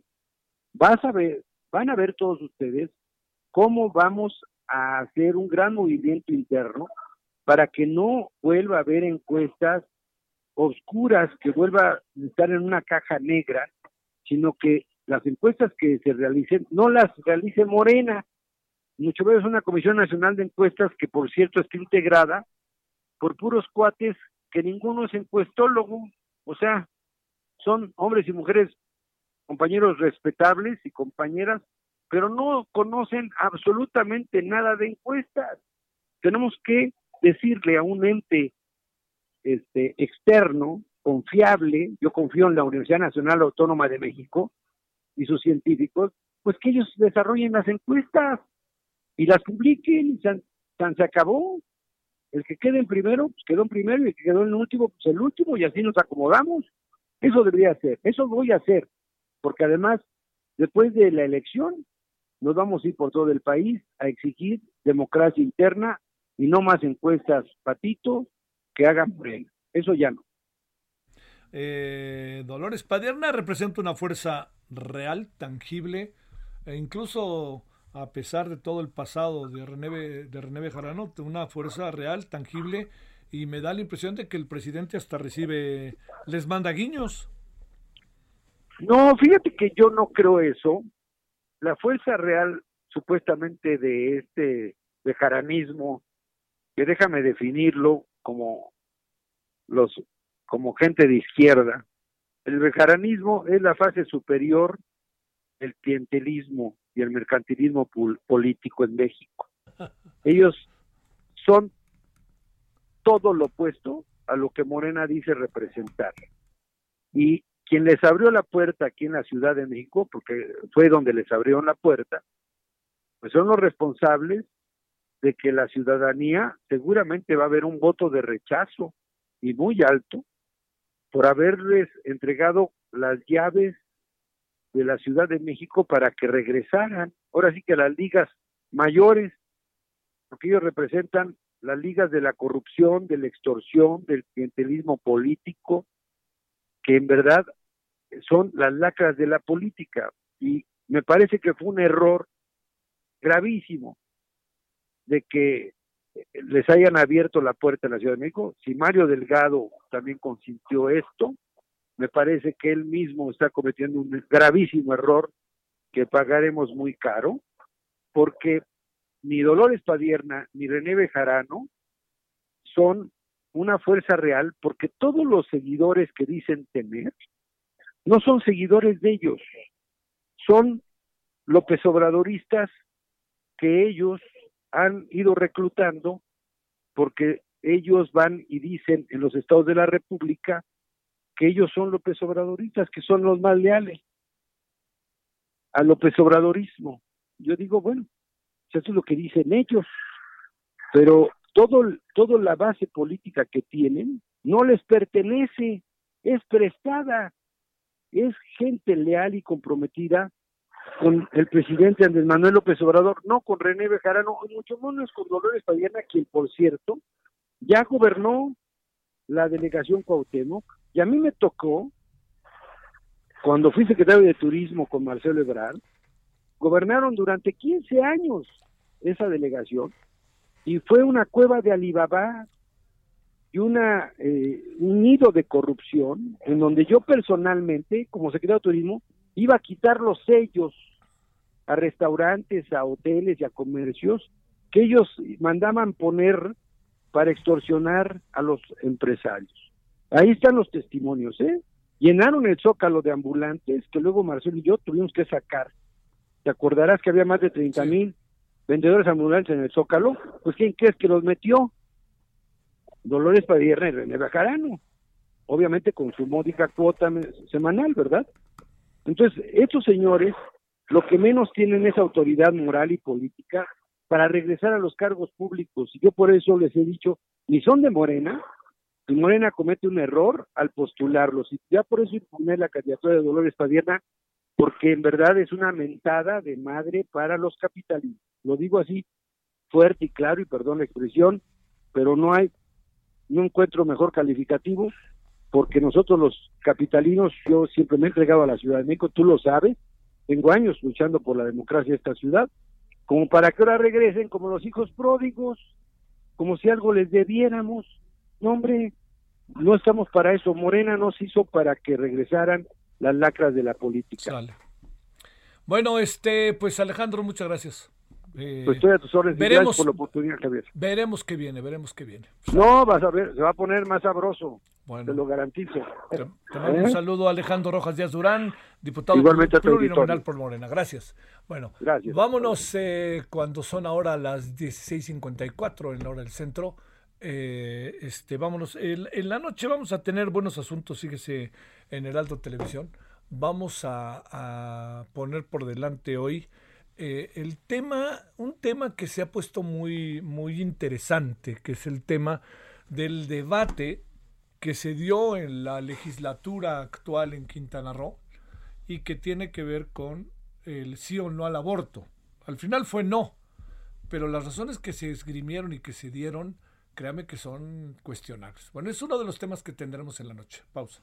Vas a ver, van a ver todos ustedes cómo vamos a hacer un gran movimiento interno para que no vuelva a haber encuestas oscuras, que vuelva a estar en una caja negra, sino que las encuestas que se realicen no las realice Morena, mucho menos una Comisión Nacional de Encuestas que por cierto está integrada por puros cuates que ninguno es encuestólogo, o sea, son hombres y mujeres, compañeros respetables y compañeras, pero no conocen absolutamente nada de encuestas. Tenemos que decirle a un ente este externo, confiable, yo confío en la Universidad Nacional Autónoma de México y sus científicos, pues que ellos desarrollen las encuestas y las publiquen y se acabó. El que quede en primero, pues quedó en primero, y el que quedó en último, pues el último, y así nos acomodamos. Eso debería ser, eso voy a hacer, porque además, después de la elección, nos vamos a ir por todo el país a exigir democracia interna y no más encuestas patito que hagan. Eso ya no.
Eh, Dolores Padierna representa una fuerza real, tangible, e incluso a pesar de todo el pasado de René, de René una fuerza real, tangible, y me da la impresión de que el presidente hasta recibe, les manda guiños.
No, fíjate que yo no creo eso, la fuerza real supuestamente de este bejaranismo, que déjame definirlo como los como gente de izquierda, el bejaranismo es la fase superior del clientelismo y el mercantilismo político en México. Ellos son todo lo opuesto a lo que Morena dice representar. Y quien les abrió la puerta aquí en la Ciudad de México, porque fue donde les abrieron la puerta, pues son los responsables de que la ciudadanía seguramente va a haber un voto de rechazo y muy alto por haberles entregado las llaves de la Ciudad de México para que regresaran. Ahora sí que las ligas mayores, porque ellos representan las ligas de la corrupción, de la extorsión, del clientelismo político, que en verdad son las lacras de la política. Y me parece que fue un error gravísimo de que les hayan abierto la puerta en la Ciudad de México. Si Mario Delgado también consintió esto, me parece que él mismo está cometiendo un gravísimo error que pagaremos muy caro, porque ni Dolores Padierna ni René Bejarano son una fuerza real, porque todos los seguidores que dicen tener no son seguidores de ellos, son López Obradoristas que ellos han ido reclutando porque ellos van y dicen en los estados de la República que ellos son López Obradoristas, que son los más leales al López Obradorismo. Yo digo, bueno, eso es lo que dicen ellos, pero todo, toda la base política que tienen no les pertenece, es prestada, es gente leal y comprometida con el presidente Andrés Manuel López Obrador, no con René Bejarano, mucho menos con Dolores Padierna, quien por cierto ya gobernó la delegación Cuauhtémoc, y a mí me tocó, cuando fui secretario de Turismo con Marcelo Ebrard, gobernaron durante 15 años esa delegación, y fue una cueva de Alibaba y una eh, un nido de corrupción en donde yo personalmente, como secretario de Turismo, iba a quitar los sellos a restaurantes, a hoteles y a comercios que ellos mandaban poner para extorsionar a los empresarios. Ahí están los testimonios, ¿eh? Llenaron el zócalo de ambulantes que luego Marcelo y yo tuvimos que sacar. ¿Te acordarás que había más de 30 mil vendedores ambulantes en el zócalo? Pues ¿quién crees que los metió? Dolores Padierna y René Bajarano. Obviamente con su módica cuota semanal, ¿verdad? Entonces, estos señores lo que menos tienen es autoridad moral y política para regresar a los cargos públicos. Y yo por eso les he dicho, ni son de Morena, y Morena comete un error al postularlos. Y ya por eso impugné la candidatura de Dolores Padierna, porque en verdad es una mentada de madre para los capitalistas. Lo digo así fuerte y claro, y perdón la expresión, pero no hay, no encuentro mejor calificativo porque nosotros los capitalinos, yo siempre me he entregado a la Ciudad de México, tú lo sabes, tengo años luchando por la democracia de esta ciudad, como para que ahora regresen como los hijos pródigos, como si algo les debiéramos. No, hombre, no estamos para eso. Morena nos hizo para que regresaran las lacras de la política.
Bueno, este, pues Alejandro, muchas gracias.
Eh, pues estoy a tus órdenes. Veremos, por la oportunidad, Javier.
Veremos qué viene, veremos qué viene.
No, vas a ver, se va a poner más sabroso. Te lo garantizo.
Te, mando un ¿Eh? saludo a Alejandro Rojas Díaz Durán, diputado plurinominal por Morena. Gracias. Bueno, Gracias. vámonos eh, cuando son ahora las 16.54 en la hora del centro. Eh, este, vámonos. en la noche vamos a tener buenos asuntos, síguese en el Alto Televisión. Vamos a, a poner por delante hoy el tema, un tema que se ha puesto muy, muy interesante, que es el tema del debate que se dio en la legislatura actual en Quintana Roo y que tiene que ver con el sí o no al aborto. Al final fue no, pero las razones que se esgrimieron y que se dieron, créame que son cuestionables. Bueno, es uno de los temas que tendremos en la noche. Pausa.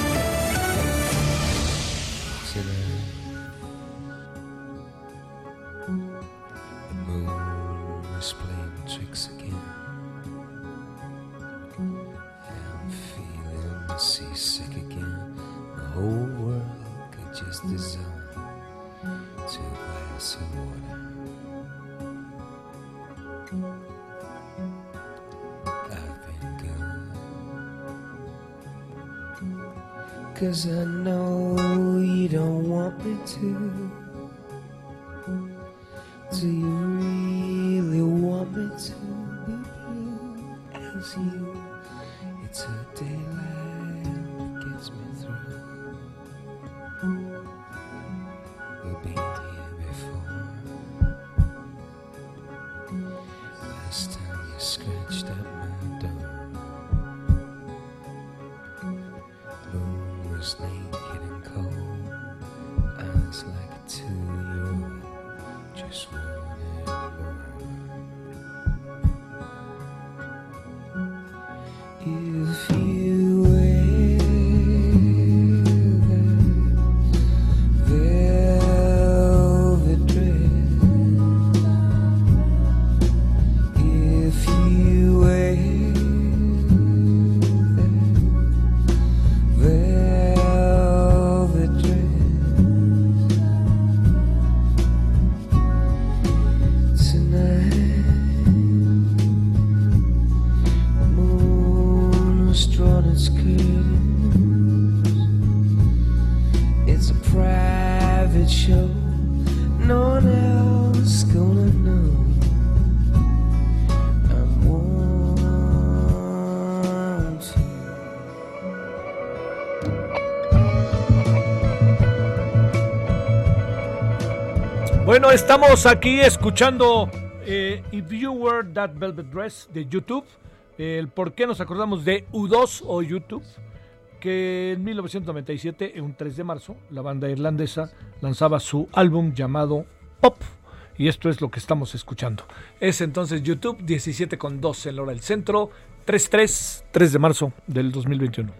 Cause I know you don't want me to. Do you really want me to be blue as you?
Bueno, estamos aquí escuchando eh, If You Wear That Velvet Dress de YouTube. El por qué nos acordamos de U2 o YouTube. Que en 1997, en un 3 de marzo, la banda irlandesa lanzaba su álbum llamado Pop. Y esto es lo que estamos escuchando. Es entonces YouTube 17 con 12 en la hora del centro. 3-3, 3 de marzo del 2021.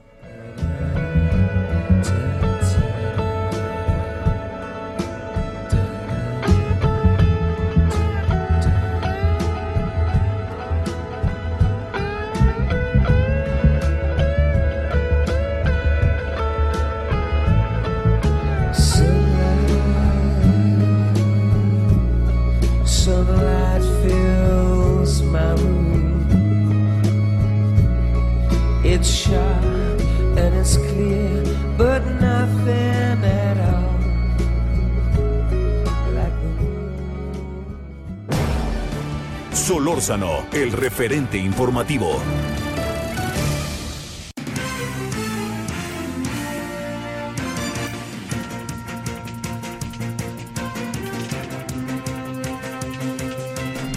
Solórzano, el referente informativo.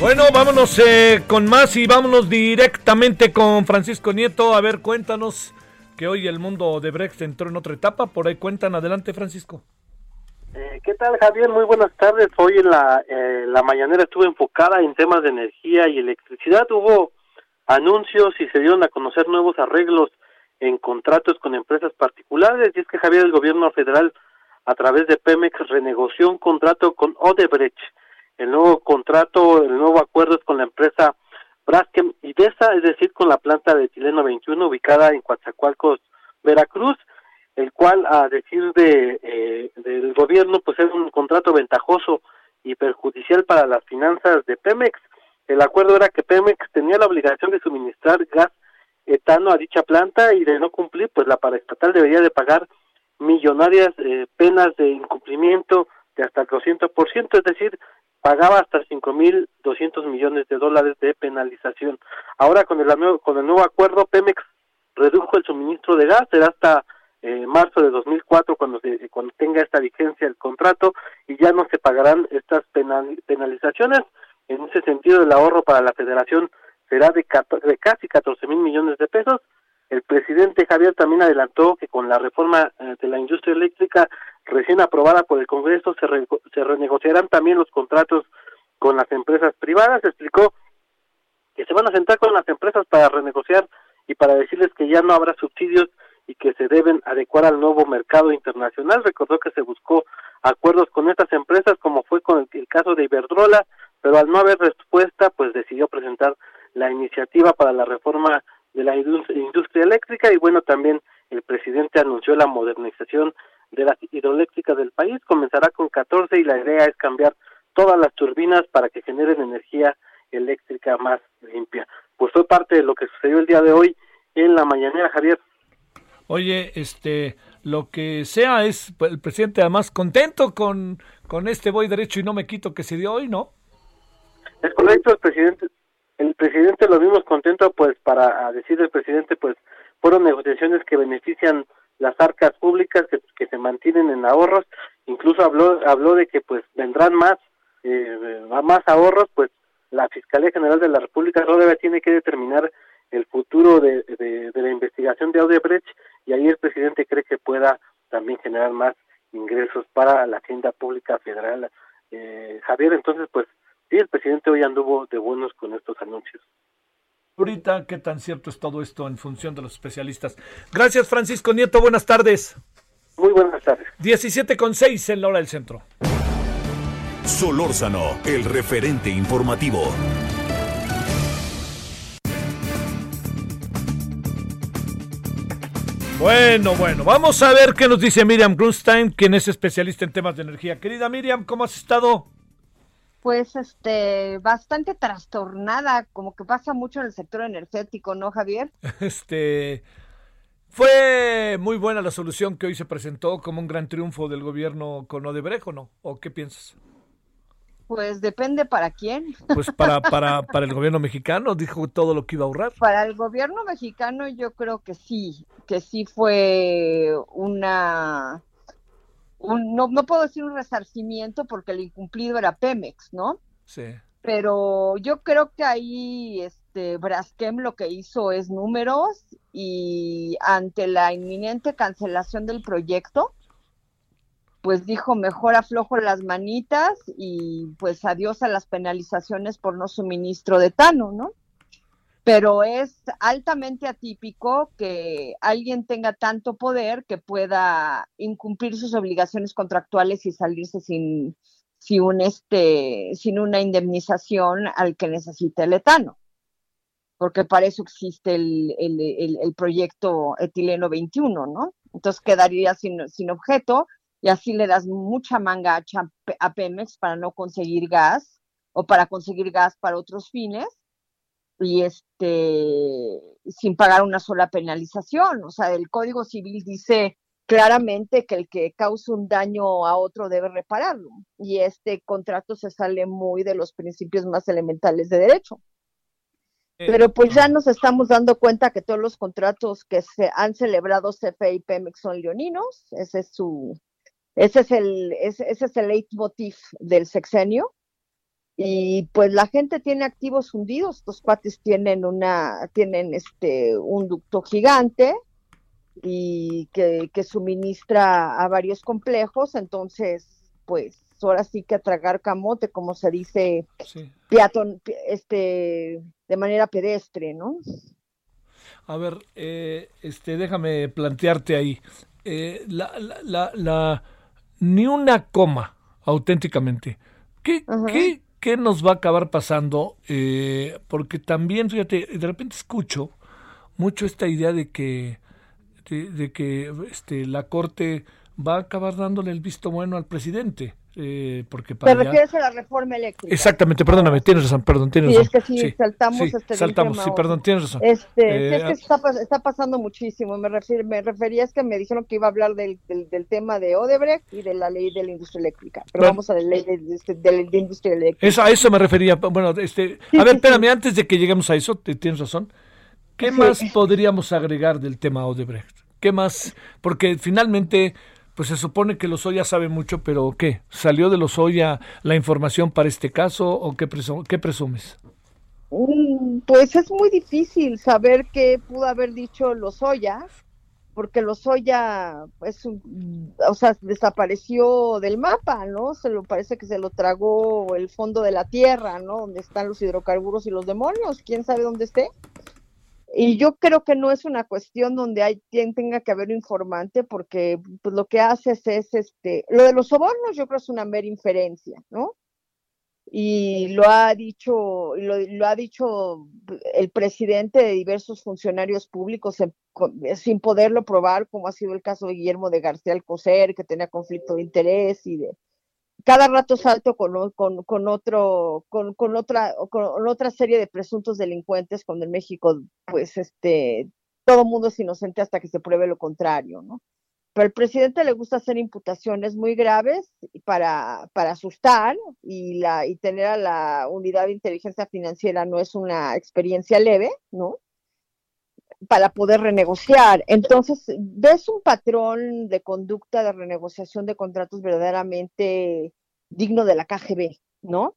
Bueno, vámonos eh, con más y vámonos directamente con Francisco Nieto. A ver, cuéntanos que hoy el mundo de Brexit entró en otra etapa. Por ahí cuentan, adelante Francisco.
Eh, ¿Qué tal, Javier? Muy buenas tardes. Hoy en la, eh, la mañanera estuve enfocada en temas de energía y electricidad. Hubo anuncios y se dieron a conocer nuevos arreglos en contratos con empresas particulares. Y es que, Javier, el gobierno federal, a través de Pemex, renegoció un contrato con Odebrecht. El nuevo contrato, el nuevo acuerdo es con la empresa Braskem Idesa, es decir, con la planta de Tileno 21 ubicada en Coatzacoalcos, Veracruz el cual a decir de eh, del gobierno pues es un contrato ventajoso y perjudicial para las finanzas de Pemex. El acuerdo era que Pemex tenía la obligación de suministrar gas etano a dicha planta y de no cumplir pues la paraestatal debería de pagar millonarias eh, penas de incumplimiento de hasta el 200%, es decir, pagaba hasta 5.200 millones de dólares de penalización. Ahora con el, con el nuevo acuerdo Pemex redujo el suministro de gas, será hasta eh, marzo de 2004 cuando se, cuando tenga esta vigencia el contrato y ya no se pagarán estas penal- penalizaciones. En ese sentido, el ahorro para la federación será de, de casi 14 mil millones de pesos. El presidente Javier también adelantó que con la reforma eh, de la industria eléctrica recién aprobada por el Congreso se, se renegociarán también los contratos con las empresas privadas. Explicó que se van a sentar con las empresas para renegociar y para decirles que ya no habrá subsidios y que se deben adecuar al nuevo mercado internacional. Recordó que se buscó acuerdos con estas empresas, como fue con el, caso de Iberdrola, pero al no haber respuesta, pues decidió presentar la iniciativa para la reforma de la indus- industria eléctrica y bueno, también el presidente anunció la modernización de las hidroeléctricas del país. Comenzará con 14 y la idea es cambiar todas las turbinas para que generen energía eléctrica más limpia. Pues fue parte de lo que sucedió el día de hoy en la mañanera, Javier.
Oye, este, lo que sea es pues, el presidente además contento con, con este voy derecho y no me quito que se dio hoy, ¿no?
Es correcto, el presidente, el presidente lo vimos contento, pues para decir el presidente, pues fueron negociaciones que benefician las arcas públicas que, que se mantienen en ahorros, incluso habló habló de que pues vendrán más eh, más ahorros, pues la Fiscalía General de la República todavía tiene que determinar el futuro de, de, la investigación de Odebrecht y ahí el presidente cree que pueda también generar más ingresos para la agenda pública federal. Eh, Javier, entonces pues sí, el presidente hoy anduvo de buenos con estos anuncios.
Ahorita, ¿qué tan cierto es todo esto en función de los especialistas? Gracias, Francisco Nieto. Buenas tardes.
Muy buenas tardes.
17 con 6 en la hora del centro.
Solórzano, el referente informativo.
Bueno, bueno, vamos a ver qué nos dice Miriam Grunstein, quien es especialista en temas de energía. Querida Miriam, ¿cómo has estado?
Pues este, bastante trastornada, como que pasa mucho en el sector energético, ¿no, Javier? (laughs)
Este fue muy buena la solución que hoy se presentó como un gran triunfo del gobierno con Odebrecht, ¿o no? ¿O qué piensas?
Pues depende para quién.
Pues para, para, para el gobierno mexicano dijo todo lo que iba a ahorrar.
Para el gobierno mexicano yo creo que sí, que sí fue una, un, no, no puedo decir un resarcimiento porque el incumplido era Pemex, ¿no?
Sí.
Pero yo creo que ahí este Braskem lo que hizo es números y ante la inminente cancelación del proyecto, pues dijo mejor aflojo las manitas y pues adiós a las penalizaciones por no suministro de Tano, ¿no? Pero es altamente atípico que alguien tenga tanto poder que pueda incumplir sus obligaciones contractuales y salirse sin, sin, un este, sin una indemnización al que necesita el etano. Porque para eso existe el, el, el, el proyecto etileno 21, ¿no? Entonces quedaría sin, sin objeto y así le das mucha manga a, a Pemex para no conseguir gas o para conseguir gas para otros fines y este sin pagar una sola penalización. O sea, el Código Civil dice claramente que el que causa un daño a otro debe repararlo y este contrato se sale muy de los principios más elementales de derecho. Pero pues ya nos estamos dando cuenta que todos los contratos que se han celebrado CFE y Pemex son leoninos, ese es su, ese es el, ese, ese es el leitmotiv del sexenio. Y pues la gente tiene activos hundidos, los cuates tienen una, tienen este un ducto gigante y que, que suministra a varios complejos, entonces, pues ahora sí que a tragar camote, como se dice,
sí.
peatón, este, de manera pedestre, ¿no?
A ver, eh, este, déjame plantearte ahí. Eh, la, la, la, la, ni una coma, auténticamente. ¿Qué, uh -huh. ¿qué, ¿Qué, nos va a acabar pasando? Eh, porque también, fíjate, de repente escucho mucho esta idea de que, de, de que este, la Corte va a acabar dándole el visto bueno al presidente. Eh, porque para
Te refieres a la reforma eléctrica.
Exactamente, perdóname, tienes razón, perdón, tienes
sí,
razón.
es que sí, sí saltamos
sí,
este
saltamos, sí, perdón, tienes razón.
Este, eh, es que está, está, pasando muchísimo. Me, refiero, me refería es que me dijeron que iba a hablar del, del, del, tema de Odebrecht y de la ley de la industria eléctrica. Pero bueno, vamos a la ley de, de, de, la industria eléctrica.
Eso, a eso me refería. Bueno, este, a ver, espérame, antes de que lleguemos a eso, tienes razón. ¿Qué más podríamos agregar del tema Odebrecht? ¿Qué más? Porque finalmente Pues se supone que Lozoya sabe mucho, pero ¿qué? ¿Salió de Lozoya la información para este caso o qué, qué presumes?
Mm, Pues es muy difícil saber qué pudo haber dicho Lozoya, porque Lozoya, pues, un- o sea, desapareció del mapa, ¿no? Se lo parece que se lo tragó el fondo de la tierra, ¿no? Donde están los hidrocarburos y los demonios, quién sabe dónde esté. Y yo creo que no es una cuestión donde hay quien tenga que haber informante, porque pues, lo que haces es, este, lo de los sobornos, yo creo es una mera inferencia, ¿no? y lo ha dicho lo, lo ha dicho el presidente de diversos funcionarios públicos en- con- sin poderlo probar como ha sido el caso de Guillermo de García Alcocer que tenía conflicto de interés y de cada rato salto con, con, con otro con, con otra con otra serie de presuntos delincuentes cuando en México pues este todo mundo es inocente hasta que se pruebe lo contrario, ¿no? Pero al presidente le gusta hacer imputaciones muy graves para, para asustar y, la, y tener a la unidad de inteligencia financiera no es una experiencia leve, ¿no? Para poder renegociar. Entonces, ves un patrón de conducta de renegociación de contratos verdaderamente digno de la KGB, ¿no?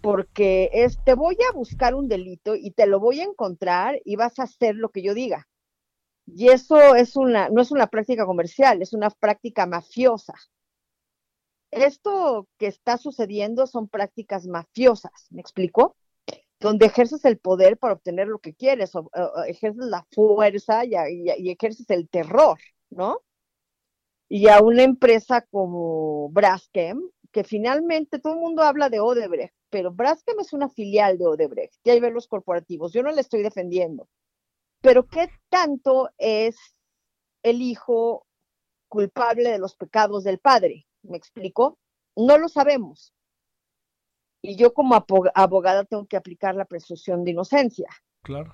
Porque es, te voy a buscar un delito y te lo voy a encontrar y vas a hacer lo que yo diga. Y eso es una, no es una práctica comercial, es una práctica mafiosa. Esto que está sucediendo son prácticas mafiosas, ¿me explico? Donde ejerces el poder para obtener lo que quieres, o, ejerces la fuerza y, ejerces el terror, ¿no? Y a una empresa como Braskem, que finalmente todo el mundo habla de Odebrecht, pero Braskem es una filial de Odebrecht, y ven los corporativos, yo no le estoy defendiendo. Pero ¿qué tanto es el hijo culpable de los pecados del padre? ¿Me explico? No lo sabemos. Y yo como abogada tengo que aplicar la presunción de inocencia,
Claro.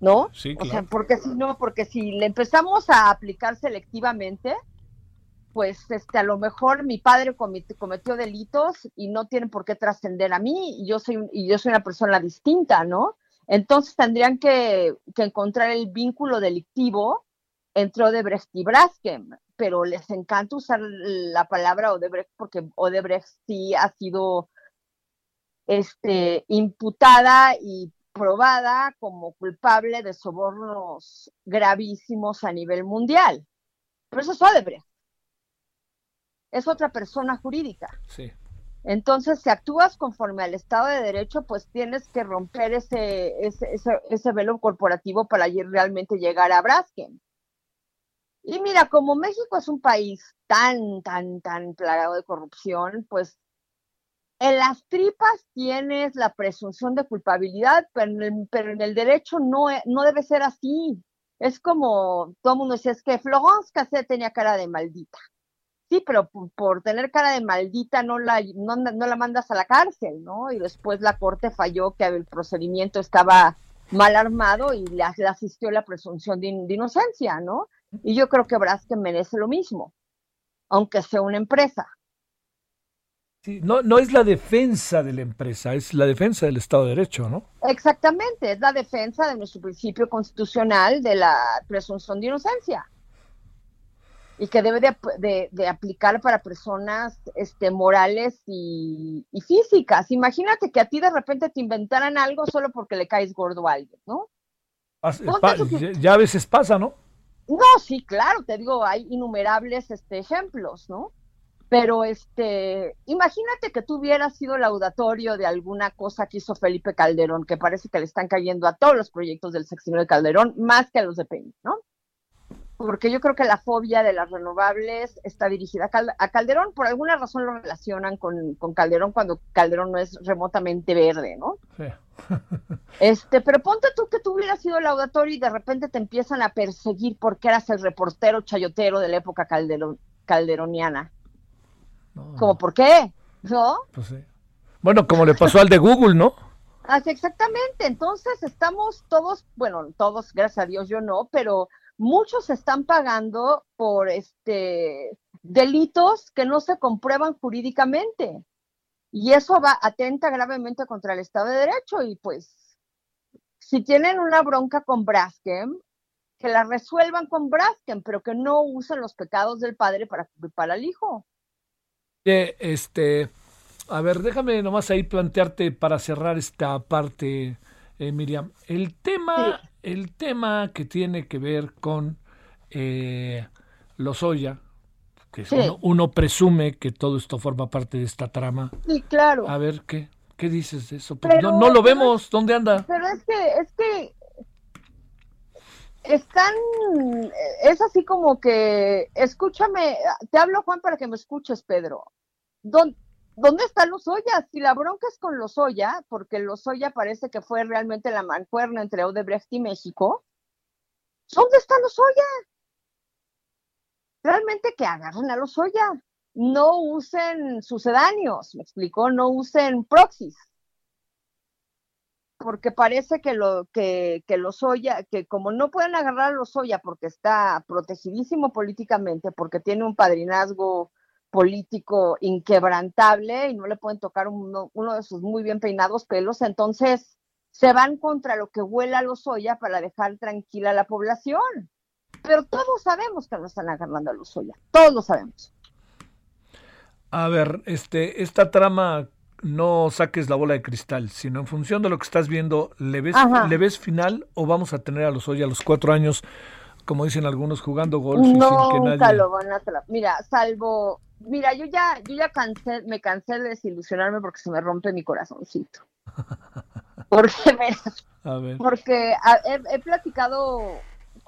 ¿no?
Sí,
O sea,
claro.
porque si no, porque si le empezamos a aplicar selectivamente, pues este a lo mejor mi padre cometi- cometió delitos y no tienen por qué trascender a mí y yo soy un- y yo soy una persona distinta, ¿no? Entonces tendrían que, que encontrar el vínculo delictivo entre Odebrecht y Braskem, pero les encanta usar la palabra Odebrecht porque Odebrecht sí ha sido este, imputada y probada como culpable de sobornos gravísimos a nivel mundial. Pero eso es Odebrecht. Es otra persona jurídica.
Sí.
Entonces, si actúas conforme al Estado de Derecho, pues tienes que romper ese, ese, ese, ese velo corporativo para realmente llegar a Braskem. Y mira, como México es un país tan, tan, tan plagado de corrupción, pues en las tripas tienes la presunción de culpabilidad, pero en el, derecho no, e- no debe ser así. Es como todo el mundo decía, es que Florence Cassé tenía cara de maldita. Sí, pero por, tener cara de maldita no la, mandas a la cárcel, ¿no? Y después la corte falló que el procedimiento estaba mal armado y le, asistió la presunción de, in- de inocencia, ¿no? Y yo creo que Braskem merece lo mismo, aunque sea una empresa.
Sí, no, no es la defensa de la empresa, es la defensa del Estado de Derecho, ¿no?
Exactamente, es la defensa de nuestro principio constitucional de la presunción de inocencia y que debe de, de- de aplicar para personas este, morales y, y físicas. Imagínate que a ti de repente te inventaran algo solo porque le caes gordo a alguien, ¿no?
Pas-
Ponte
pa-
tú que-
ya- ya a veces pasa, ¿no?
No, sí, claro, te digo, hay innumerables este, ejemplos, ¿no? Pero este, imagínate que tú hubieras sido laudatorio de alguna cosa que hizo Felipe Calderón, que parece que le están cayendo a todos los proyectos del sexenio de Calderón, más que a los de Peña, ¿no? Porque yo creo que la fobia de las renovables está dirigida a, Cal- a Calderón, por alguna razón lo relacionan con, con Calderón cuando Calderón no es remotamente verde, ¿no?
Sí. (laughs)
Este, pero ponte tú que tú hubieras sido laudatorio y de repente te empiezan a perseguir porque eras el reportero chayotero de la época calderón, calderoniana. ¿Cómo por qué? ¿No?
Pues sí. Bueno, como le pasó al de Google, ¿no? (laughs)
Así exactamente. Entonces estamos todos, bueno, todos, gracias a Dios, yo no, pero muchos están pagando por este delitos que no se comprueban jurídicamente. Y eso va atenta gravemente contra el Estado de Derecho y pues si tienen una bronca con Braskem, que la resuelvan con Braskem, pero que no usen los pecados del padre para culpar al hijo.
Oye, este, a ver, déjame nomás ahí plantearte para cerrar esta parte, eh, Miriam. El tema, el tema que tiene que ver con eh, Lozoya, que
Sí.
uno, uno presume que todo esto forma parte de esta trama.
Sí, claro.
A ver, ¿qué, qué dices de eso?
Pero-
no, no lo vemos, ¿dónde anda?
Pero es que, es que están, es así como que, escúchame, te hablo Juan para que me escuches, Pedro. ¿Dónde, ¿Dónde están los Lozoya? Si la bronca es con Lozoya, porque Lozoya parece que fue realmente la mancuerna entre Odebrecht y México, ¿dónde están Lozoya? Realmente que agarren a Lozoya. No usen sucedáneos, me explicó, no usen proxies porque parece que lo que, que Lozoya, que como no pueden agarrar a Lozoya porque está protegidísimo políticamente, porque tiene un padrinazgo político inquebrantable y no le pueden tocar uno, uno de sus muy bien peinados pelos, entonces se van contra lo que huela a Lozoya para dejar tranquila a la población. Pero todos sabemos que no están agarrando a Lozoya, todos lo sabemos.
A ver, este, esta trama no saques la bola de cristal, sino en función de lo que estás viendo, ¿le ves,
Ajá.
¿le ves final o vamos a tener a los hoy a los cuatro años, como dicen algunos, jugando golf y sin que nadie...
lo van a. Mira, salvo, mira, yo ya, yo ya cansé, me cansé de desilusionarme porque se me rompe mi corazoncito. (laughs) Porque,
A ver,
porque he platicado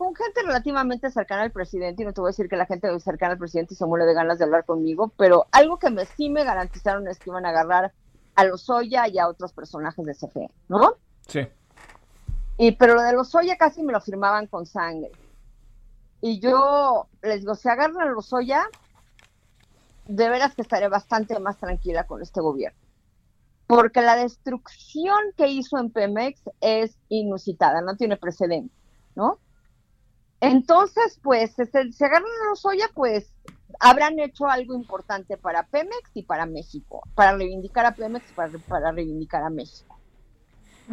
con gente relativamente cercana al presidente, y no te voy a decir que la gente cercana al presidente se muere de ganas de hablar conmigo, pero algo que me sí me garantizaron es que iban a agarrar a Lozoya y a otros personajes de CFE, ¿no?
sí.
Y pero lo de los Lozoya casi me lo firmaban con sangre. Y yo les digo, si agarran a Lozoya, de veras que estaré bastante más tranquila con este gobierno. Porque la destrucción que hizo en Pemex es inusitada, no tiene precedente, ¿no? Entonces, pues, este, si agarran a Lozoya, pues habrán hecho algo importante para Pemex y para México, para reivindicar a Pemex y para, para reivindicar a México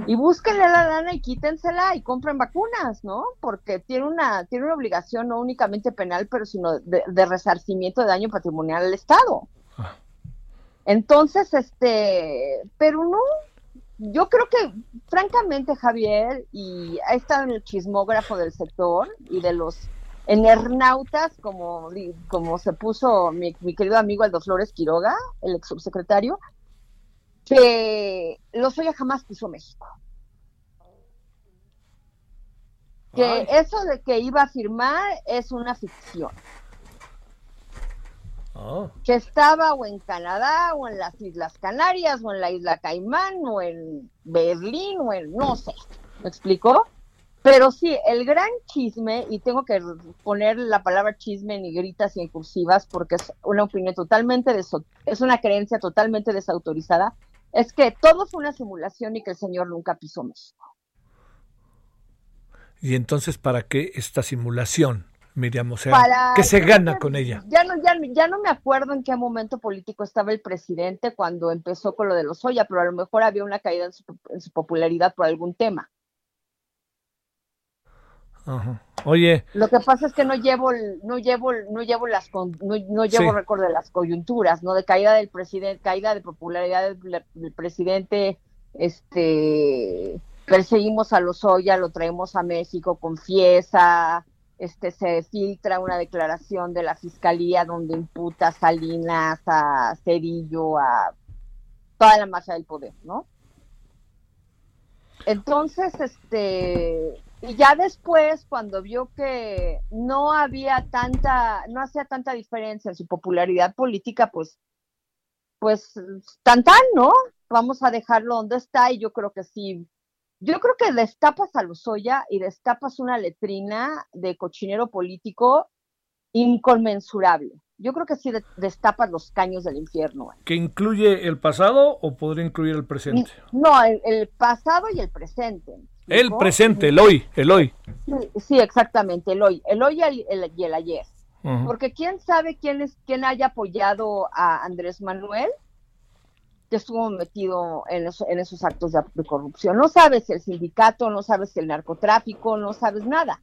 y búsquenle la lana y quítensela y compren vacunas, ¿no? Porque tiene una, tiene una obligación no únicamente penal, pero sino de, de resarcimiento de daño patrimonial al Estado. Entonces, este, pero no, yo creo que, francamente, Javier, y ha estado en el chismógrafo del sector y de los enernautas, como, como se puso mi, mi querido amigo Aldo Flores Quiroga, el ex subsecretario, que Lozoya jamás pisó México. Que
Ay.
eso de que iba a firmar es una ficción.
Ah,
Que estaba o en Canadá, o en las Islas Canarias, o en la Isla Caimán, o en Berlín, o en no sé. ¿Me explicó? Pero sí, el gran chisme, y tengo que poner la palabra chisme en negritas y en cursivas porque es una opinión totalmente, deso- es una creencia totalmente desautorizada, es que todo fue una simulación y que el señor nunca pisó México.
Y entonces, ¿para qué esta simulación, Miriam? O sea,
Para-
¿qué se gana con ella?
Ya no, ya, ya no me acuerdo en qué momento político estaba el presidente cuando empezó con lo de los Oya, pero a lo mejor había una caída en su, en su popularidad por algún tema.
Ajá. Oye,
Lo que pasa es que no llevo, no llevo, no llevo las, no, no llevo
Sí.
récord de las coyunturas, ¿no? De caída del presidente, caída de popularidad del, del presidente, este, perseguimos a los Oya, lo traemos a México, confiesa, este, se filtra una declaración de la fiscalía donde imputa a Salinas, a Cedillo, a toda la masa del poder, ¿no? Entonces, este, y ya después, cuando vio que no había tanta, no hacía tanta diferencia en su popularidad política, pues, pues, tan tan, ¿no? Vamos a dejarlo donde está y yo creo que sí. Yo creo que destapas a Lozoya y destapas una letrina de cochinero político inconmensurable. Yo creo que sí de- destapas los caños del infierno.
¿que incluye el pasado o podría incluir el presente?
No, el, el pasado y el presente. ¿me
El presente, el hoy, el hoy.
Sí, sí, exactamente, el hoy, el hoy y el, el- y el ayer. Porque quién sabe quién es quién haya apoyado a Andrés Manuel que estuvo metido en, eso- en esos actos de, de corrupción. No sabes el sindicato, no sabes el narcotráfico, no sabes nada.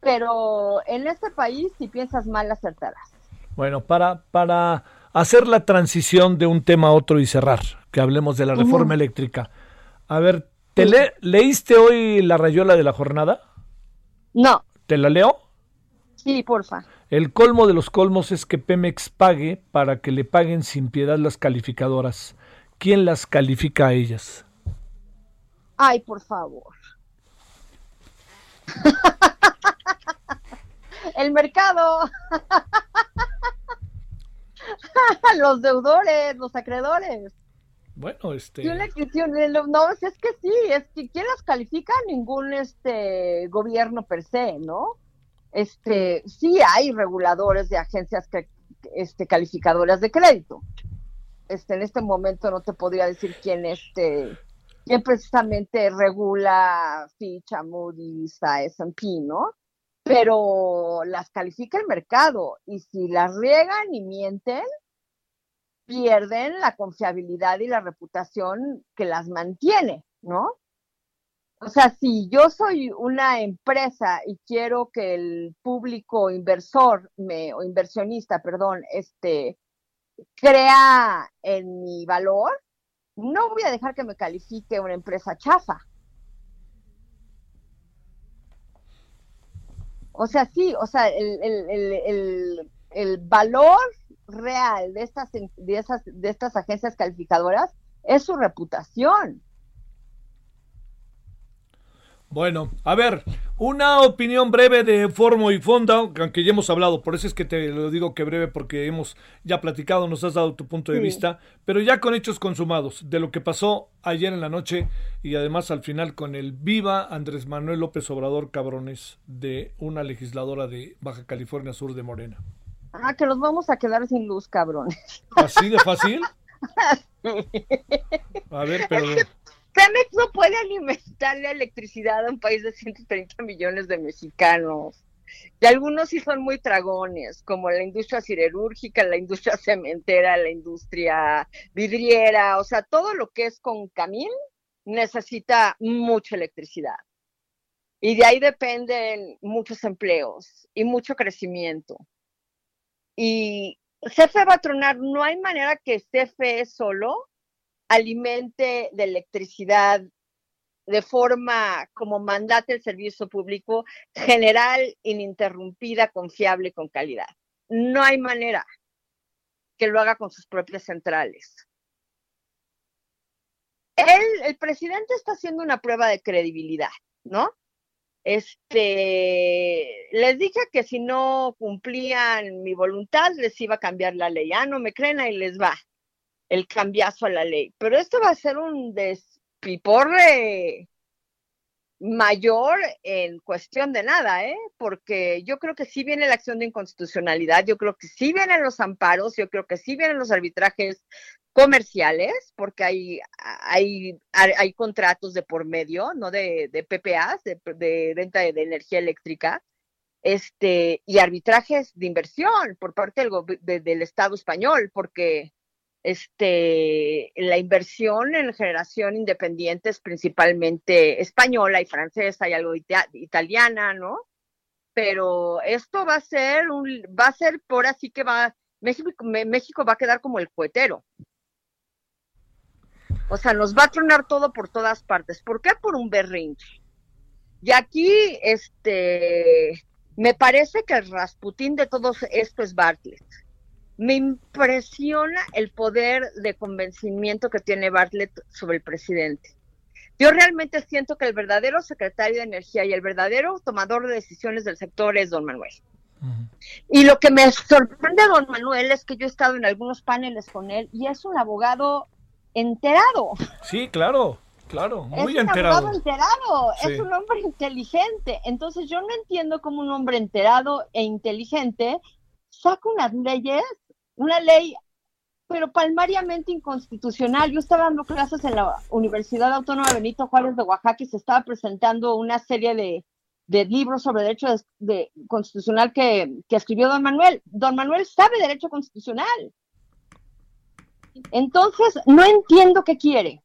pero en este país si piensas mal acertarás.
Bueno, para, para hacer la transición de un tema a otro y cerrar, que hablemos de la reforma eléctrica. A ver, ¿te le- ¿leíste hoy la rayola de la jornada?
No,
¿Te la leo?
sí, porfa.
El colmo de los colmos es que Pemex pague para que le paguen sin piedad las calificadoras. ¿Quién las califica a ellas?
Ay, por favor. (laughs) El mercado. (laughs) los deudores, los acreedores.
Bueno, este...
Y una cuestión, no, es que sí, es que ¿quién las califica? Ningún este gobierno per se, ¿no? Este, sí hay reguladores de agencias que, este, calificadoras de crédito. Este, en este momento no te podría decir quién este, quién precisamente regula Fitch, Moody's, a S&P, ¿no? Pero las califica el mercado y si las riegan y mienten, pierden la confiabilidad y la reputación que las mantiene, ¿no? O sea, si yo soy una empresa y quiero que el público inversor me, o inversionista, perdón, este, crea en mi valor, no voy a dejar que me califique una empresa chafa. O sea, sí, o sea, el, valor real de estas, de, esas, de estas agencias calificadoras es su reputación.
Bueno, a ver, una opinión breve de Formo y Fonda, aunque ya hemos hablado, por eso es que te lo digo que breve, porque hemos ya platicado, nos has dado tu punto de
Sí.
vista, pero ya con hechos consumados, de lo que pasó ayer en la noche y además al final con el viva Andrés Manuel López Obrador Cabrones de una legisladora de Baja California Sur de Morena.
Ah, que nos vamos a quedar sin luz, cabrones.
¿Así de fácil? (laughs) A ver, pero...
Pemex no puede alimentarle electricidad a un país de 130 millones de mexicanos. Y algunos sí son muy tragones, como la industria siderúrgica, la industria cementera, la industria vidriera, o sea, todo lo que es con camín necesita mucha electricidad. Y de ahí dependen muchos empleos y mucho crecimiento. Y CFE va a tronar, no hay manera que CFE solo alimente de electricidad de forma como mandate el servicio público general, ininterrumpida, confiable, con calidad. No hay manera que lo haga con sus propias centrales. Él, el presidente está haciendo una prueba de credibilidad, ¿no? Este, les dije que si no cumplían mi voluntad les iba a cambiar la ley. Ah, no me creen, ahí les va el cambiazo a la ley. Pero esto va a ser un despiporre mayor en cuestión de nada, ¿eh? Porque yo creo que sí viene la acción de inconstitucionalidad, yo creo que sí vienen los amparos, yo creo que sí vienen los arbitrajes comerciales, porque hay, hay, hay contratos de por medio, no de, de PPAs, de, de venta de, energía eléctrica, este, y arbitrajes de inversión por parte del, de, del Estado español, porque este, la inversión en generación independiente es principalmente española y francesa y algo ita italiana, ¿no? Pero esto va a ser un, va a ser por así que va, México, México va a quedar como el cohetero. O sea, nos va a tronar todo por todas partes. ¿Por qué? Por un berrinche. Y aquí, este, me parece que el Rasputín de todo esto es Bartlett. Me impresiona el poder de convencimiento que tiene Bartlett sobre el presidente. Yo realmente siento que el verdadero secretario de Energía y el verdadero tomador de decisiones del sector es don Manuel. Uh -huh. Y lo que me sorprende a don Manuel es que yo he estado en algunos paneles con él y es un abogado enterado.
Sí, claro, claro, muy
es un
enterado.
abogado enterado, sí. es un hombre inteligente. Entonces yo no entiendo cómo un hombre enterado e inteligente saca unas leyes una ley, pero palmariamente inconstitucional. Yo estaba dando clases en la Universidad Autónoma Benito Juárez de Oaxaca y se estaba presentando una serie de, de libros sobre derecho de, de constitucional que, que, escribió don Manuel. Don Manuel sabe derecho constitucional. Entonces, no entiendo qué quiere.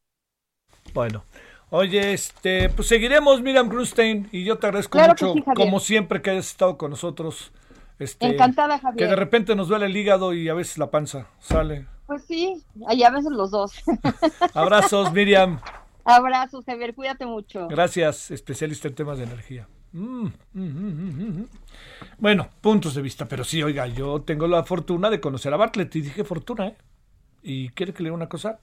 Bueno, Oye, este, pues seguiremos, Miriam Grunstein, y yo te agradezco
Claro
mucho,
sí,
como siempre, que hayas estado con nosotros. Este,
Encantada, Javier.
Que de repente nos duele el hígado y a veces la panza. Sale.
Pues sí, y a veces los dos. (laughs)
Abrazos, Miriam.
Abrazos, Javier, cuídate mucho.
Gracias, especialista en temas de energía. Mm, mm, mm. Bueno, puntos de vista, pero sí, oiga, yo tengo la fortuna de conocer a Bartlett y dije fortuna, ¿eh? Y quiere que le diga una cosa,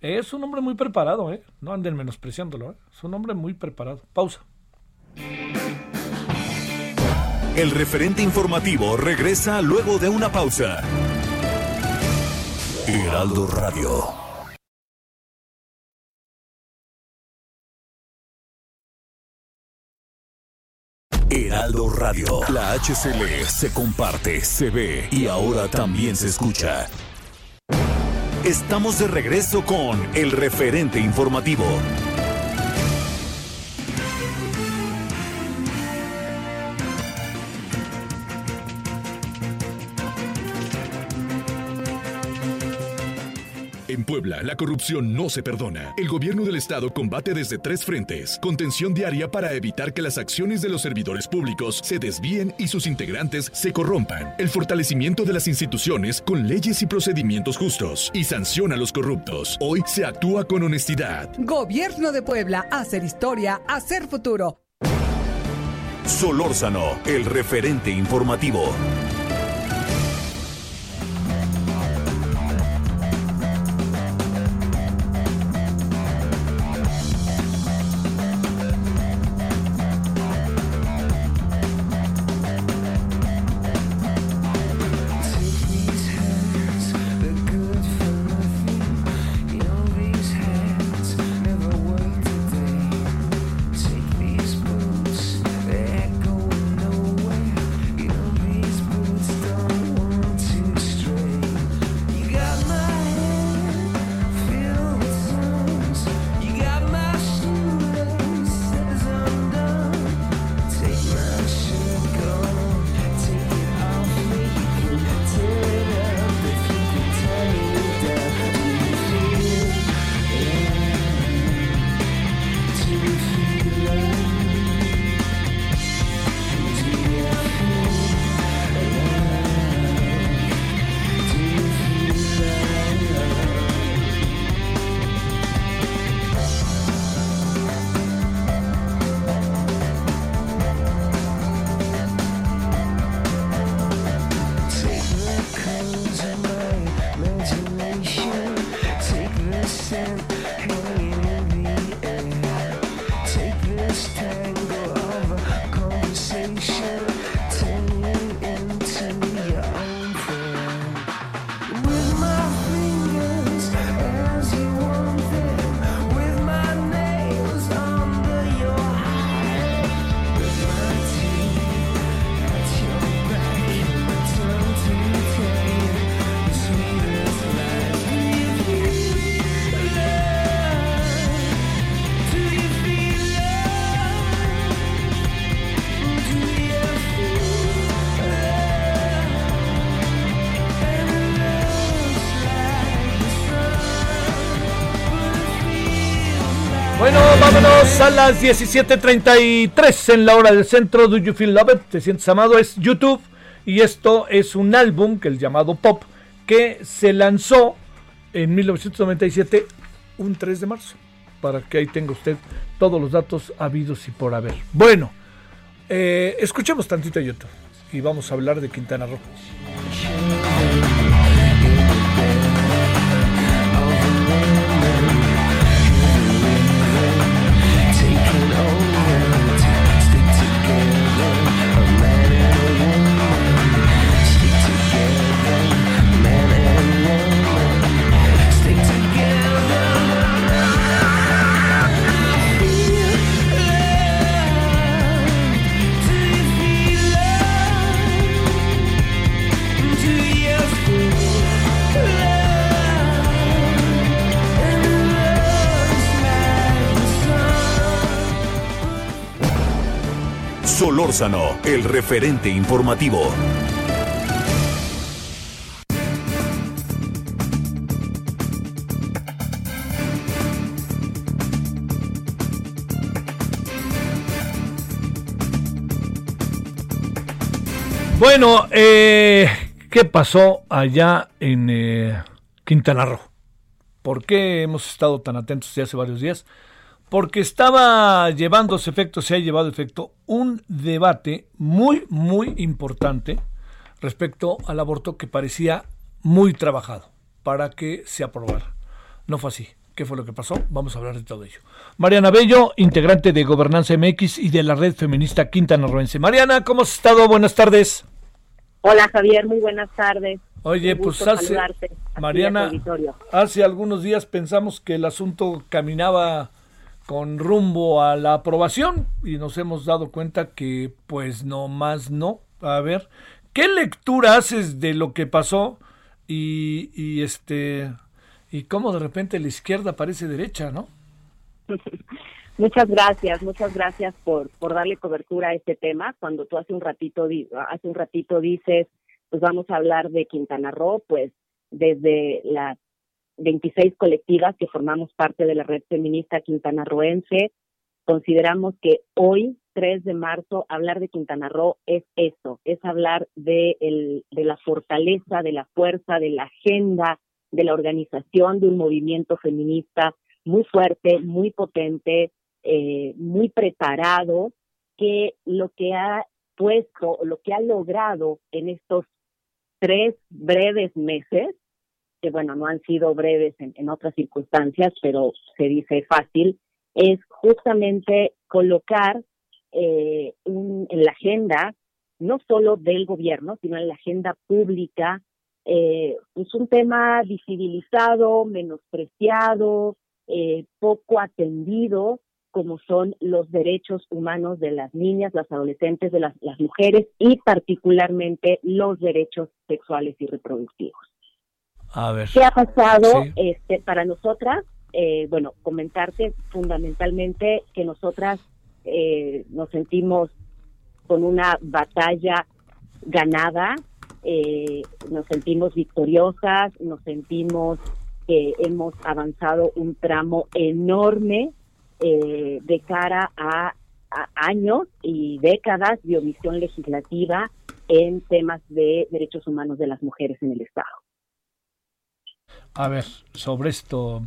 es un hombre muy preparado, ¿eh? No anden menospreciándolo, ¿eh? Es un hombre muy preparado. Pausa.
El referente informativo regresa luego de una pausa. Heraldo Radio. Heraldo Radio. La HCL se comparte, se ve y ahora también se escucha. Estamos de regreso con el referente informativo.
Puebla, la corrupción no se perdona. El gobierno del estado combate desde tres frentes. Contención diaria para evitar que las acciones de los servidores públicos se desvíen y sus integrantes se corrompan. El fortalecimiento de las instituciones con leyes y procedimientos justos. Y sanciona a los corruptos. Hoy se actúa con honestidad.
Gobierno de Puebla, hacer historia, hacer futuro.
Solórzano, el referente informativo.
A las 17.33 en la hora del centro. Do You Feel Loved? ¿Te sientes amado? Es YouTube. Y esto es un álbum que el llamado Pop que se lanzó en 1997, un 3 de marzo. Para que ahí tenga usted todos los datos habidos y por haber. Bueno, eh, escuchemos tantito YouTube y vamos a hablar de Quintana Roo.
Solórzano, el referente informativo.
Bueno, eh, ¿qué pasó allá en eh, Quintana Roo? ¿Por qué hemos estado tan atentos ya hace varios días? Porque estaba llevándose efecto, se ha llevado efecto un debate muy, muy importante respecto al aborto que parecía muy trabajado para que se aprobara. No fue así. ¿Qué fue lo que pasó? Vamos a hablar de todo ello. Mariana Bello, integrante de Gobernanza MX y de la red feminista Quintana Roense. Mariana, ¿cómo has estado? Buenas tardes.
Hola Javier, muy buenas tardes.
Oye, pues hace, Mariana, hace algunos días pensamos que el asunto caminaba con rumbo a la aprobación y nos hemos dado cuenta que pues no más no. A ver, ¿qué lectura haces de lo que pasó y, y este y cómo de repente la izquierda parece derecha, ¿no? (laughs)
Muchas gracias, muchas gracias por, por darle cobertura a este tema. Cuando tú hace un ratito hace un ratito dices, pues vamos a hablar de Quintana Roo, pues desde las 26 colectivas que formamos parte de la red feminista quintanarroense, consideramos que hoy, 3 de marzo, hablar de Quintana Roo es eso, es hablar de, el, de la fortaleza, de la fuerza, de la agenda, de la organización de un movimiento feminista muy fuerte, muy potente, eh, muy preparado, que lo que ha puesto, lo que ha logrado en estos tres breves meses, que bueno, no han sido breves en, en otras circunstancias, pero se dice fácil, es justamente colocar eh, un- en la agenda, no solo del gobierno, sino en la agenda pública, eh, pues un tema visibilizado, menospreciado, eh, poco atendido, como son los derechos humanos de las niñas, las adolescentes, de las mujeres y particularmente los derechos sexuales y reproductivos.
A ver.
¿Qué ha pasado
Sí.
este, para nosotras? Eh, bueno, comentarte fundamentalmente que nosotras eh, nos sentimos con una batalla ganada, eh, nos sentimos victoriosas, nos sentimos que hemos avanzado un tramo enorme eh, de cara a, a años y décadas de omisión legislativa en temas de derechos humanos de las mujeres en el Estado.
A ver, sobre esto,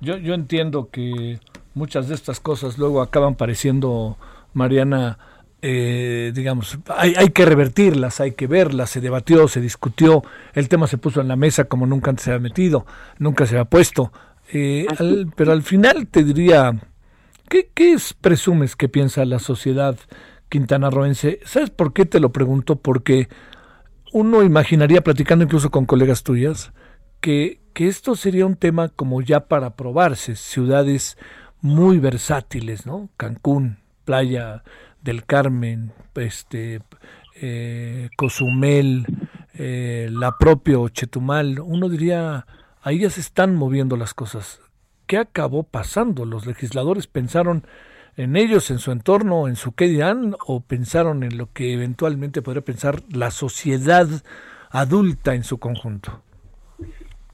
yo, yo entiendo que muchas de estas cosas luego acaban pareciendo, Mariana, eh, digamos, hay, hay que revertirlas, hay que verlas, se debatió, se discutió, el tema se puso en la mesa como nunca antes se había metido, nunca se había puesto, eh, al- pero al final te diría, ¿qué, qué es, presumes que piensa la sociedad quintanarroense? ¿Sabes por qué te lo pregunto? Porque uno imaginaría, platicando incluso con colegas tuyas, que, esto sería un tema como ya para probarse, ciudades muy versátiles, ¿no? Cancún, Playa del Carmen, este, eh, Cozumel, eh, la propia Chetumal, uno diría, ahí ya se están moviendo las cosas. ¿Qué acabó pasando? ¿Los legisladores pensaron en ellos, en su entorno, en su qué dirán, o pensaron en lo que eventualmente podría pensar la sociedad adulta en su conjunto?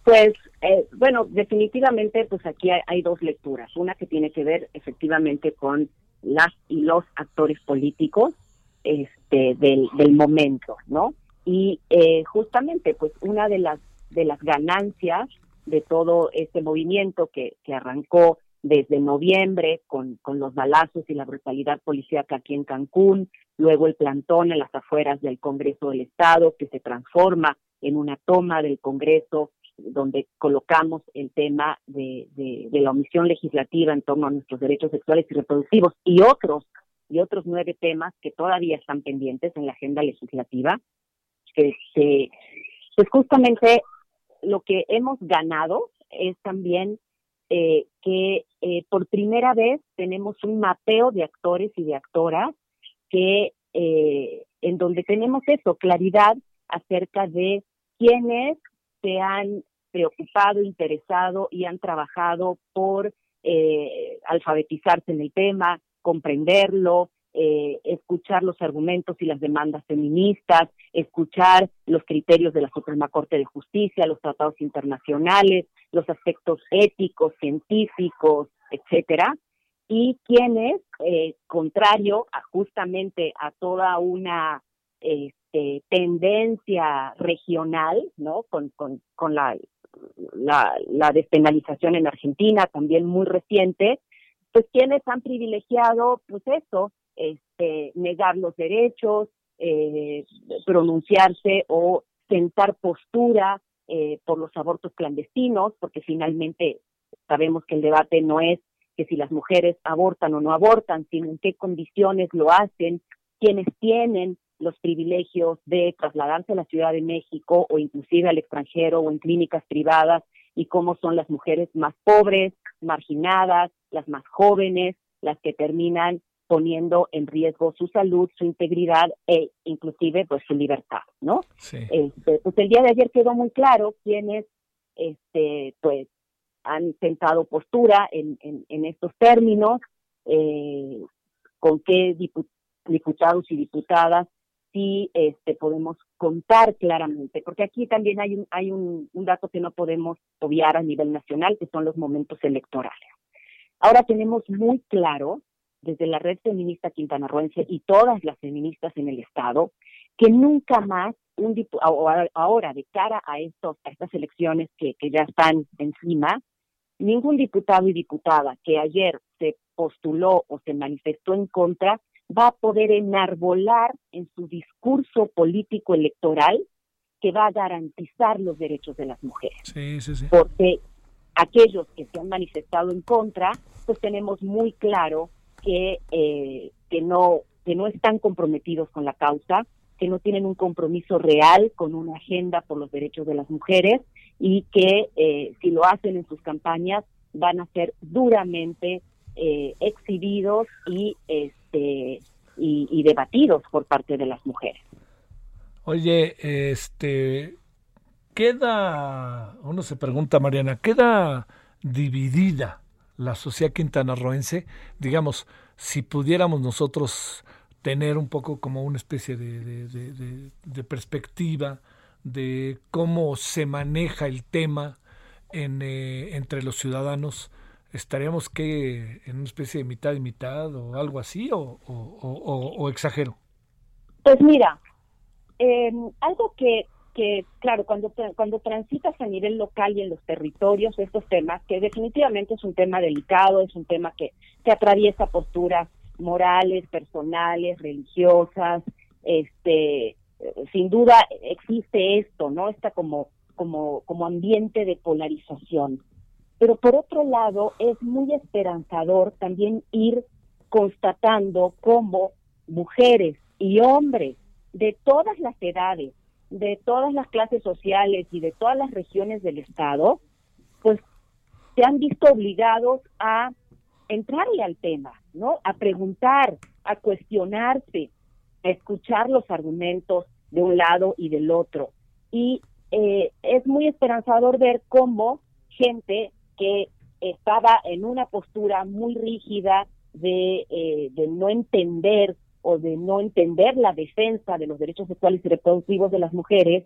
Pues, eh, bueno, definitivamente, pues aquí hay, dos lecturas. Una que tiene que ver efectivamente con las y los actores políticos este, del, del momento, ¿no? Y eh, justamente, pues una de las de las ganancias de todo este movimiento que, que arrancó desde noviembre con, con los balazos y la brutalidad policíaca aquí en Cancún, luego el plantón en las afueras del Congreso del Estado, que se transforma en una toma del Congreso donde colocamos el tema de, de, la omisión legislativa en torno a nuestros derechos sexuales y reproductivos y otros y otros nueve temas que todavía están pendientes en la agenda legislativa. Este, pues justamente lo que hemos ganado es también eh, que eh, por primera vez tenemos un mapeo de actores y de actoras que eh, en donde tenemos eso, claridad acerca de quiénes se han preocupado, interesado y han trabajado por eh, alfabetizarse en el tema, comprenderlo, eh, escuchar los argumentos y las demandas feministas, escuchar los criterios de la Suprema Corte de Justicia, los tratados internacionales, los aspectos éticos, científicos, etcétera, y quienes, eh, contrario a justamente a toda una este, este, tendencia regional, ¿no? Con, con, con la, la, despenalización en Argentina, también muy reciente, pues quienes han privilegiado, pues eso, este, negar los derechos, eh, pronunciarse o sentar postura eh, por los abortos clandestinos, porque finalmente sabemos que el debate no es que si las mujeres abortan o no abortan, sino en qué condiciones lo hacen, quienes tienen los privilegios de trasladarse a la Ciudad de México o inclusive al extranjero o en clínicas privadas y cómo son las mujeres más pobres, marginadas, las más jóvenes, las que terminan poniendo en riesgo su salud, su integridad e inclusive pues su libertad, ¿no? Este, pues el día de ayer quedó muy claro quiénes este pues han sentado postura en, en, estos términos, eh, con qué diputados y diputadas sí este, podemos contar claramente, porque aquí también hay un, hay un, un dato que no podemos obviar a nivel nacional, que son los momentos electorales. Ahora tenemos muy claro, desde la red feminista quintanarroense y todas las feministas en el Estado, que nunca más un ahora de cara a estos a estas elecciones que, que ya están encima, ningún diputado y diputada que ayer se postuló o se manifestó en contra va a poder enarbolar en su discurso político electoral que va a garantizar los derechos de las mujeres.
Sí, sí, sí.
Porque aquellos que se han manifestado en contra, pues tenemos muy claro que, eh, que, no, que no están comprometidos con la causa, que no tienen un compromiso real con una agenda por los derechos de las mujeres y que eh, si lo hacen en sus campañas van a ser duramente eh, exhibidos y este y, debatidos por parte de las mujeres.
Oye, este queda, uno se pregunta, Mariana, queda dividida la sociedad quintanarroense, digamos, si pudiéramos nosotros tener un poco como una especie de, perspectiva de cómo se maneja el tema eh, entre los ciudadanos, estaríamos que en una especie de mitad y mitad o algo así o, o, exagero?
Pues mira, em, algo que, que, claro, cuando, cuando transitas a nivel local y en los territorios estos temas, que definitivamente es un tema delicado, es un tema que, que atraviesa posturas morales, personales, religiosas, este, sin duda existe esto, ¿no? Está como, como, como ambiente de polarización. Pero por otro lado, es muy esperanzador también ir constatando cómo mujeres y hombres de todas las edades, de todas las clases sociales y de todas las regiones del Estado, pues se han visto obligados a entrarle al tema, ¿no? A preguntar, a cuestionarse, a escuchar los argumentos de un lado y del otro. Y eh, es muy esperanzador ver cómo gente que estaba en una postura muy rígida de, eh, de no entender o de no entender la defensa de los derechos sexuales y reproductivos de las mujeres,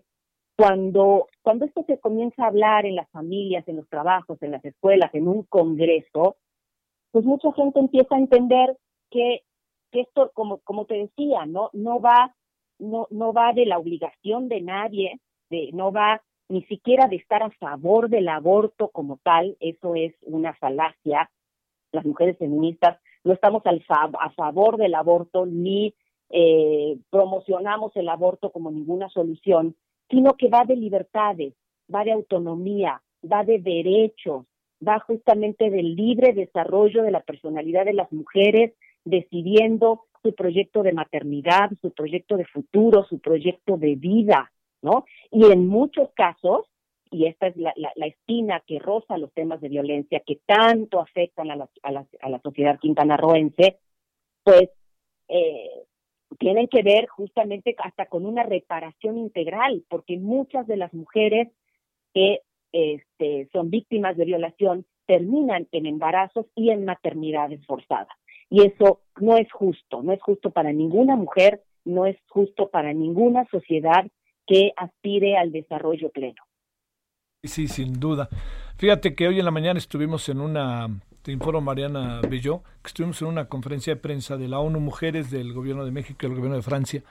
cuando, cuando esto se comienza a hablar en las familias, en los trabajos, en las escuelas, en un congreso, pues mucha gente empieza a entender que, que esto, como, como te decía, no, no va, no, no va de la obligación de nadie, de, no va ni siquiera de estar a favor del aborto como tal, eso es una falacia. Las mujeres feministas no estamos a favor del aborto ni eh, promocionamos el aborto como ninguna solución, sino que va de libertades, va de autonomía, va de derechos, va justamente del libre desarrollo de la personalidad de las mujeres, decidiendo su proyecto de maternidad, su proyecto de futuro, su proyecto de vida. ¿No? Y en muchos casos, y esta es la, la, espina que roza los temas de violencia que tanto afectan a la, a la, a la sociedad quintanarroense, pues eh, tienen que ver justamente hasta con una reparación integral, porque muchas de las mujeres que este, son víctimas de violación terminan en embarazos y en maternidades forzadas. Y eso no es justo, no es justo para ninguna mujer, no es justo para ninguna sociedad que aspire al desarrollo pleno.
Sí, sin duda. Fíjate que hoy en la mañana estuvimos en una, te informo Mariana Belló, que estuvimos en una conferencia de prensa de la ONU Mujeres, del Gobierno de México y del Gobierno de Francia,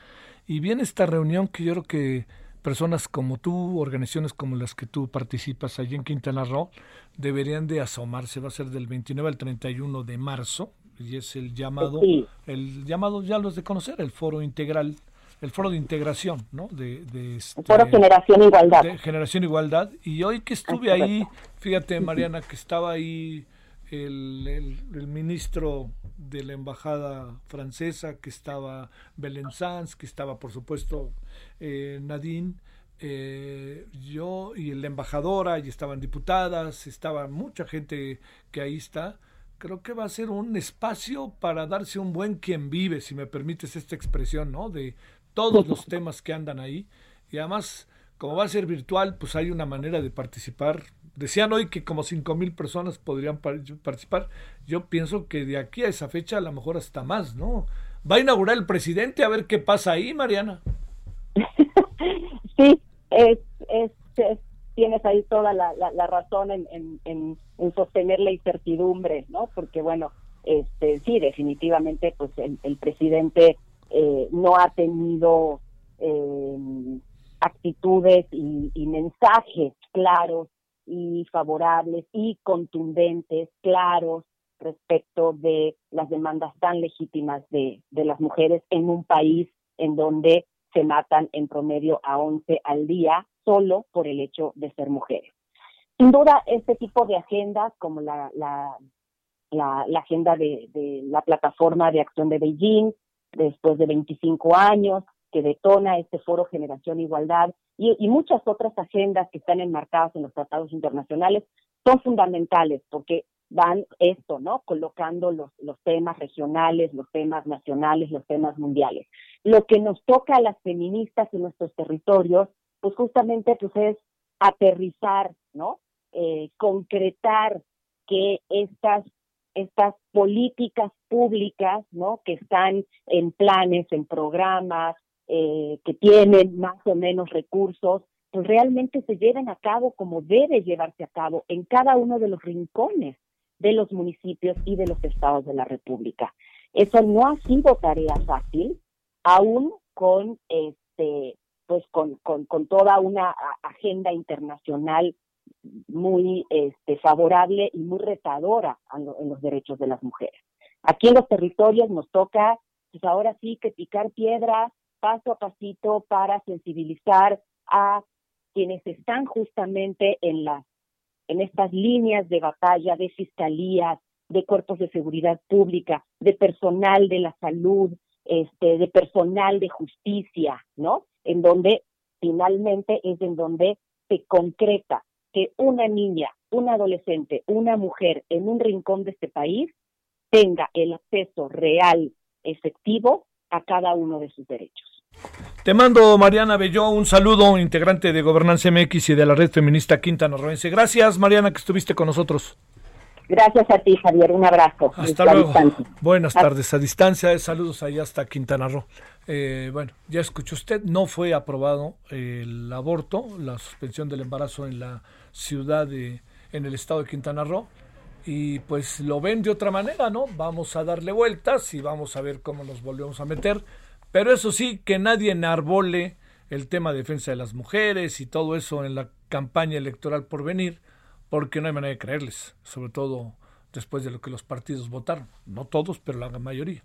Y viene esta reunión que yo creo que personas como tú, organizaciones como las que tú participas allí en Quintana Roo, deberían de asomarse. Va a ser del 29 al 31 de marzo y es el llamado,
Sí.
el llamado ya los de conocer, el foro integral, el foro de integración, ¿no? De, de este-
Foro Generación Igualdad.
de Generación Igualdad. Y hoy que estuve
Es
ahí, fíjate Mariana, que estaba ahí el, el- el ministro de la embajada francesa, que estaba Belén Sanz, que estaba por supuesto eh, Nadine, eh, yo y la embajadora, y estaban diputadas, estaba mucha gente que ahí está. Creo que va a ser un espacio para darse un buen quien vive, si me permites esta expresión, ¿no? De todos los temas que andan ahí. Y además, como va a ser virtual, pues hay una manera de participar. Decían hoy que como cinco mil personas podrían par- participar. Yo pienso que de aquí a esa fecha a lo mejor hasta más, ¿no? Va a inaugurar el presidente a ver qué pasa ahí, Mariana. (laughs)
Sí, es, es, es- tienes ahí toda la, la, la razón en, en, en, en sostener la incertidumbre, ¿no? Porque bueno, este sí, definitivamente, pues el, el presidente eh, no ha tenido eh, actitudes y, mensajes claros y favorables y contundentes, claros respecto de las demandas tan legítimas de, de las mujeres en un país en donde se matan en promedio a 11 al día solo por el hecho de ser mujeres. Sin duda, este tipo de agendas, como la, la, la, la agenda de, de la plataforma de acción de Beijing, después de 25 años, que detona este foro Generación Igualdad, y, muchas otras agendas que están enmarcadas en los tratados internacionales, son fundamentales porque van esto, ¿no? Colocando los, los temas regionales, los temas nacionales, los temas mundiales. Lo que nos toca a las feministas en nuestros territorios, pues justamente pues es aterrizar, ¿no? Eh, concretar que estas estas políticas públicas, ¿no? Que están en planes, en programas, eh, que tienen más o menos recursos, pues realmente se lleven a cabo como debe llevarse a cabo en cada uno de los rincones de los municipios y de los estados de la República. Eso no ha sido tarea fácil, aún con este pues con, con, con toda una agenda internacional muy este, favorable y muy retadora en los derechos de las mujeres. Aquí en los territorios nos toca, pues ahora sí que picar piedra paso a pasito para sensibilizar a quienes están justamente en las en estas líneas de batalla de fiscalías, de cuerpos de seguridad pública, de personal de la salud, este, de personal de justicia, ¿no? En donde finalmente es en donde se concreta que una niña, una adolescente, una mujer en un rincón de este país tenga el acceso real, efectivo a cada uno de sus derechos.
Te mando, Mariana Belló, un saludo, integrante de Gobernanza MX y de la red feminista Quintana Roense. Gracias, Mariana, que estuviste con nosotros.
Gracias a ti, Javier. Un abrazo.
Hasta
Desde
luego. Buenas tardes. A distancia, saludos allá hasta Quintana Roo. Eh, bueno, ya escuchó usted, no fue aprobado el aborto, la suspensión del embarazo en la ciudad de, en el estado de Quintana Roo. Y pues lo ven de otra manera, ¿no? Vamos a darle vueltas y vamos a ver cómo nos volvemos a meter. Pero eso sí, que nadie enarbole el tema de defensa de las mujeres y todo eso en la campaña electoral por venir, porque no hay manera de creerles, sobre todo después de lo que los partidos votaron. No todos, pero la mayoría.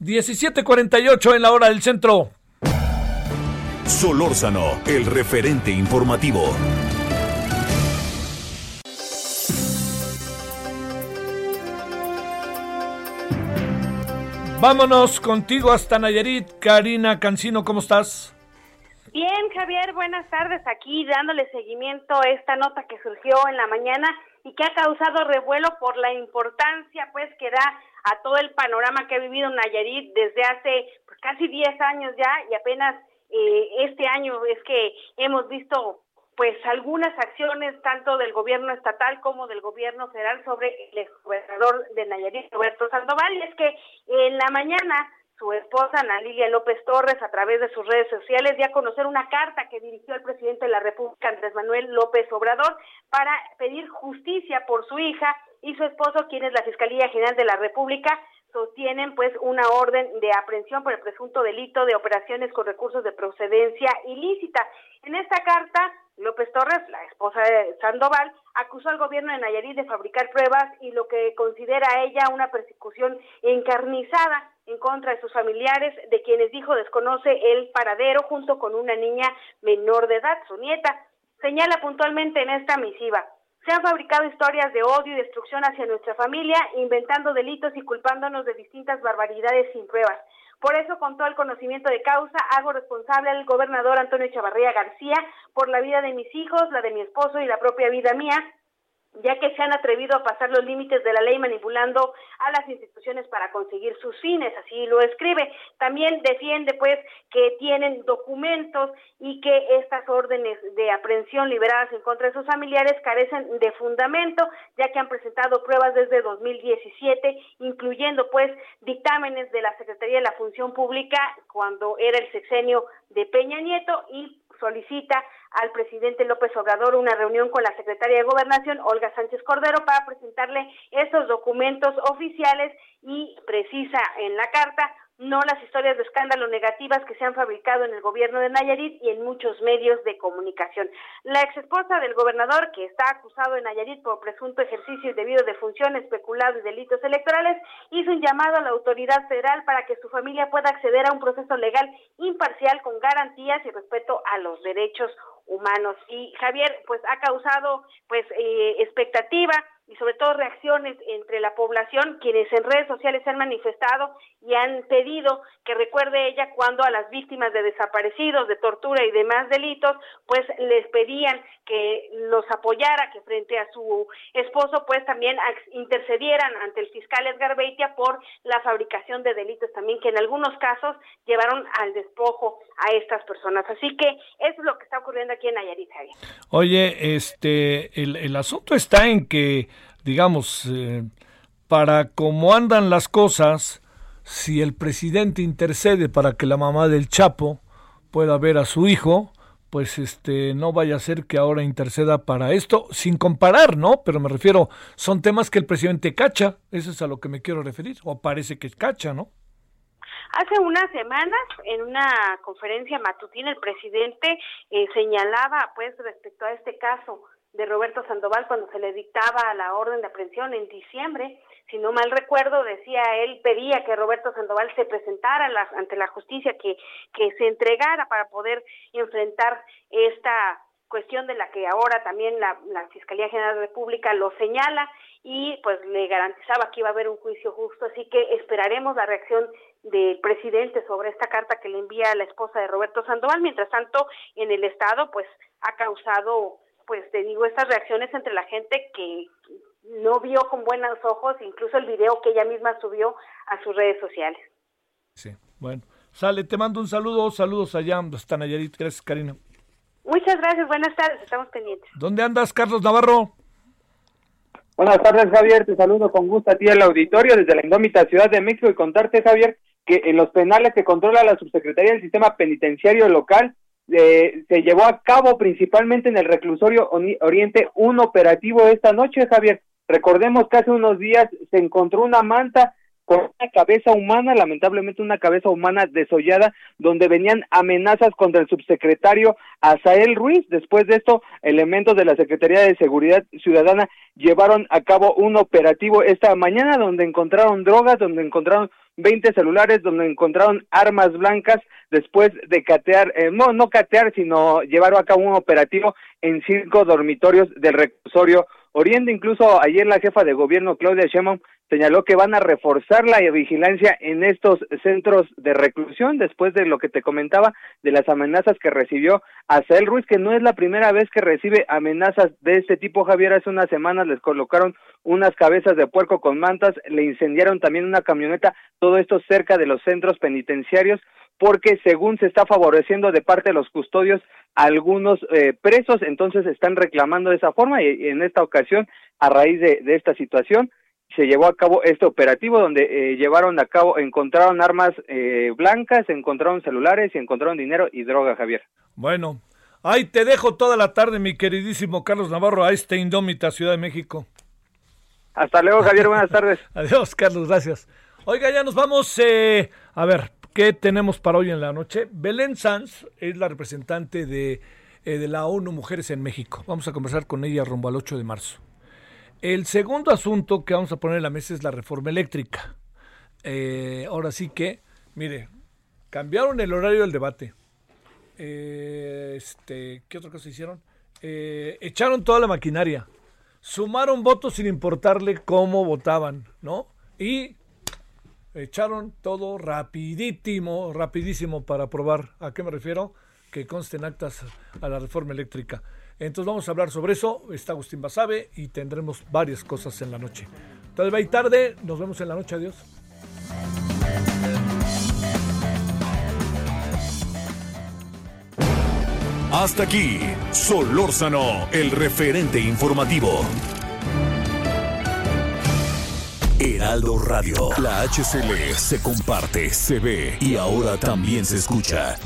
17:48 en la hora del centro.
Solórzano, el referente informativo.
Vámonos contigo hasta Nayarit. Karina Cancino, ¿cómo estás?
Bien, Javier, buenas tardes. Aquí dándole seguimiento a esta nota que surgió en la mañana y que ha causado revuelo por la importancia pues que da a todo el panorama que ha vivido Nayarit desde hace pues, casi 10 años ya y apenas eh, este año es que hemos visto pues algunas acciones tanto del gobierno estatal como del gobierno federal sobre el exgobernador de Nayarit, Roberto Sandoval, y es que en la mañana su esposa Ana Lilia López Torres a través de sus redes sociales dio a conocer una carta que dirigió al presidente de la República Andrés Manuel López Obrador para pedir justicia por su hija y su esposo, quien es la Fiscalía General de la República, sostienen pues una orden de aprehensión por el presunto delito de operaciones con recursos de procedencia ilícita. En esta carta, López Torres, la esposa de Sandoval, acusó al gobierno de Nayarit de fabricar pruebas y lo que considera ella una persecución encarnizada en contra de sus familiares, de quienes dijo desconoce el paradero junto con una niña menor de edad, su nieta. Señala puntualmente en esta misiva, se han fabricado historias de odio y destrucción hacia nuestra familia, inventando delitos y culpándonos de distintas barbaridades sin pruebas. Por eso, con todo el conocimiento de causa, hago responsable al gobernador Antonio Chavarría García por la vida de mis hijos, la de mi esposo y la propia vida mía, ya que se han atrevido a pasar los límites de la ley manipulando a las instituciones para conseguir sus fines, así lo escribe. También defiende pues que tienen documentos y que estas órdenes de aprehensión liberadas en contra de sus familiares carecen de fundamento, ya que han presentado pruebas desde 2017, incluyendo pues dictámenes de la Secretaría de la Función Pública cuando era el sexenio de Peña Nieto y solicita al presidente López Obrador una reunión con la secretaria de Gobernación, Olga Sánchez Cordero, para presentarle esos documentos oficiales y precisa en la carta no las historias de escándalo negativas que se han fabricado en el gobierno de Nayarit y en muchos medios de comunicación. La ex esposa del gobernador, que está acusado en Nayarit por presunto ejercicio indebido de función, especulado y delitos electorales, hizo un llamado a la autoridad federal para que su familia pueda acceder a un proceso legal imparcial con garantías y respeto a los derechos humanos. Y Javier, pues ha causado pues eh, expectativa y sobre todo reacciones entre la población, quienes en redes sociales se han manifestado y han pedido que recuerde ella cuando a las víctimas de desaparecidos, de tortura y demás delitos, pues les pedían que los apoyara, que frente a su esposo, pues también intercedieran ante el fiscal Edgar Beitia por la fabricación de delitos también, que en algunos casos llevaron al despojo a estas personas. Así que eso es lo que está ocurriendo aquí en Nayarit.
Oye, este, el, el asunto está en que digamos, eh, para cómo andan las cosas, si el presidente intercede para que la mamá del Chapo pueda ver a su hijo, pues este no vaya a ser que ahora interceda para esto, sin comparar, ¿no? Pero me refiero, son temas que el presidente cacha, eso es a lo que me quiero referir, o parece que cacha, ¿no?
Hace unas semanas, en una conferencia matutina, el presidente eh, señalaba, pues, respecto a este caso, de Roberto Sandoval cuando se le dictaba la orden de aprehensión en diciembre. Si no mal recuerdo, decía él, pedía que Roberto Sandoval se presentara ante la justicia, que, que se entregara para poder enfrentar esta cuestión de la que ahora también la, la Fiscalía General de la República lo señala y pues le garantizaba que iba a haber un juicio justo, así que esperaremos la reacción del presidente sobre esta carta que le envía la esposa de Roberto Sandoval. Mientras tanto, en el Estado, pues ha causado pues te digo, estas reacciones entre la gente que no vio con buenos ojos, incluso el video que ella misma subió a sus redes sociales.
Sí, bueno. Sale, te mando un saludo, saludos allá hasta Nayarit. Gracias, Karina.
Muchas gracias, buenas tardes, estamos pendientes.
¿Dónde andas, Carlos Navarro?
Buenas tardes, Javier, te saludo con gusto a ti al auditorio desde la indómita Ciudad de México y contarte, Javier, que en los penales que controla la Subsecretaría del Sistema Penitenciario Local eh, se llevó a cabo principalmente en el reclusorio Oriente un operativo esta noche, Javier. Recordemos que hace unos días se encontró una manta con una cabeza humana, lamentablemente una cabeza humana desollada, donde venían amenazas contra el subsecretario Azael Ruiz. Después de esto, elementos de la Secretaría de Seguridad Ciudadana llevaron a cabo un operativo esta mañana donde encontraron drogas, donde encontraron 20 celulares donde encontraron armas blancas después de catear, eh, no, no catear, sino llevar a cabo un operativo en cinco dormitorios del reclusorio Oriente. Incluso ayer la jefa de gobierno, Claudia Sheinbaum, señaló que van a reforzar la vigilancia en estos centros de reclusión después de lo que te comentaba de las amenazas que recibió Azael Ruiz, que no es la primera vez que recibe amenazas de este tipo, Javier, hace unas semanas les colocaron unas cabezas de puerco con mantas, le incendiaron también una camioneta, todo esto cerca de los centros penitenciarios, porque según se está favoreciendo de parte de los custodios algunos eh, presos, entonces están reclamando de esa forma y, en esta ocasión, a raíz de, esta situación, se llevó a cabo este operativo donde eh, llevaron a cabo, encontraron armas eh, blancas, encontraron celulares y encontraron dinero y droga, Javier.
Bueno, ahí te dejo toda la tarde, mi queridísimo Carlos Navarro, a esta indómita Ciudad de México.
Hasta luego, Javier. Buenas tardes. (laughs)
Adiós, Carlos. Gracias. Oiga, ya nos vamos. eh, a ver, ¿qué tenemos para hoy en la noche? Belén Sanz es la representante de, eh, la ONU Mujeres en México. Vamos a conversar con ella rumbo al 8 de marzo. El segundo asunto que vamos a poner en la mesa es la reforma eléctrica. Eh, ahora sí que, mire, cambiaron el horario del debate. Eh, este, ¿Qué otra cosa hicieron? Echaron toda la maquinaria. Sumaron votos sin importarle cómo votaban, ¿no? Y echaron todo rapidísimo, rapidísimo para aprobar. ¿A qué me refiero? Que consten actas a la reforma eléctrica. Entonces vamos a hablar sobre eso. Está Agustín Basabe y tendremos varias cosas en la noche. Todavía hay tarde. Nos vemos en la noche. Adiós.
Hasta aquí, Solórzano, el referente informativo. Heraldo Radio, la HCL se comparte, se ve y ahora también se escucha.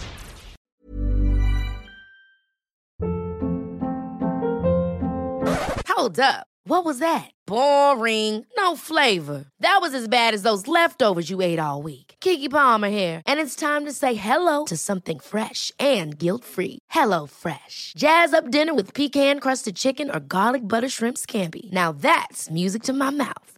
Hold up. What was that? Boring. No flavor. That was as bad as those leftovers you ate all week. Kiki Palmer here, and it's time to say hello to something fresh and guilt-free. Hello Fresh. Jazz up dinner with pecan-crusted chicken or garlic butter shrimp scampi. Now that's music to my mouth.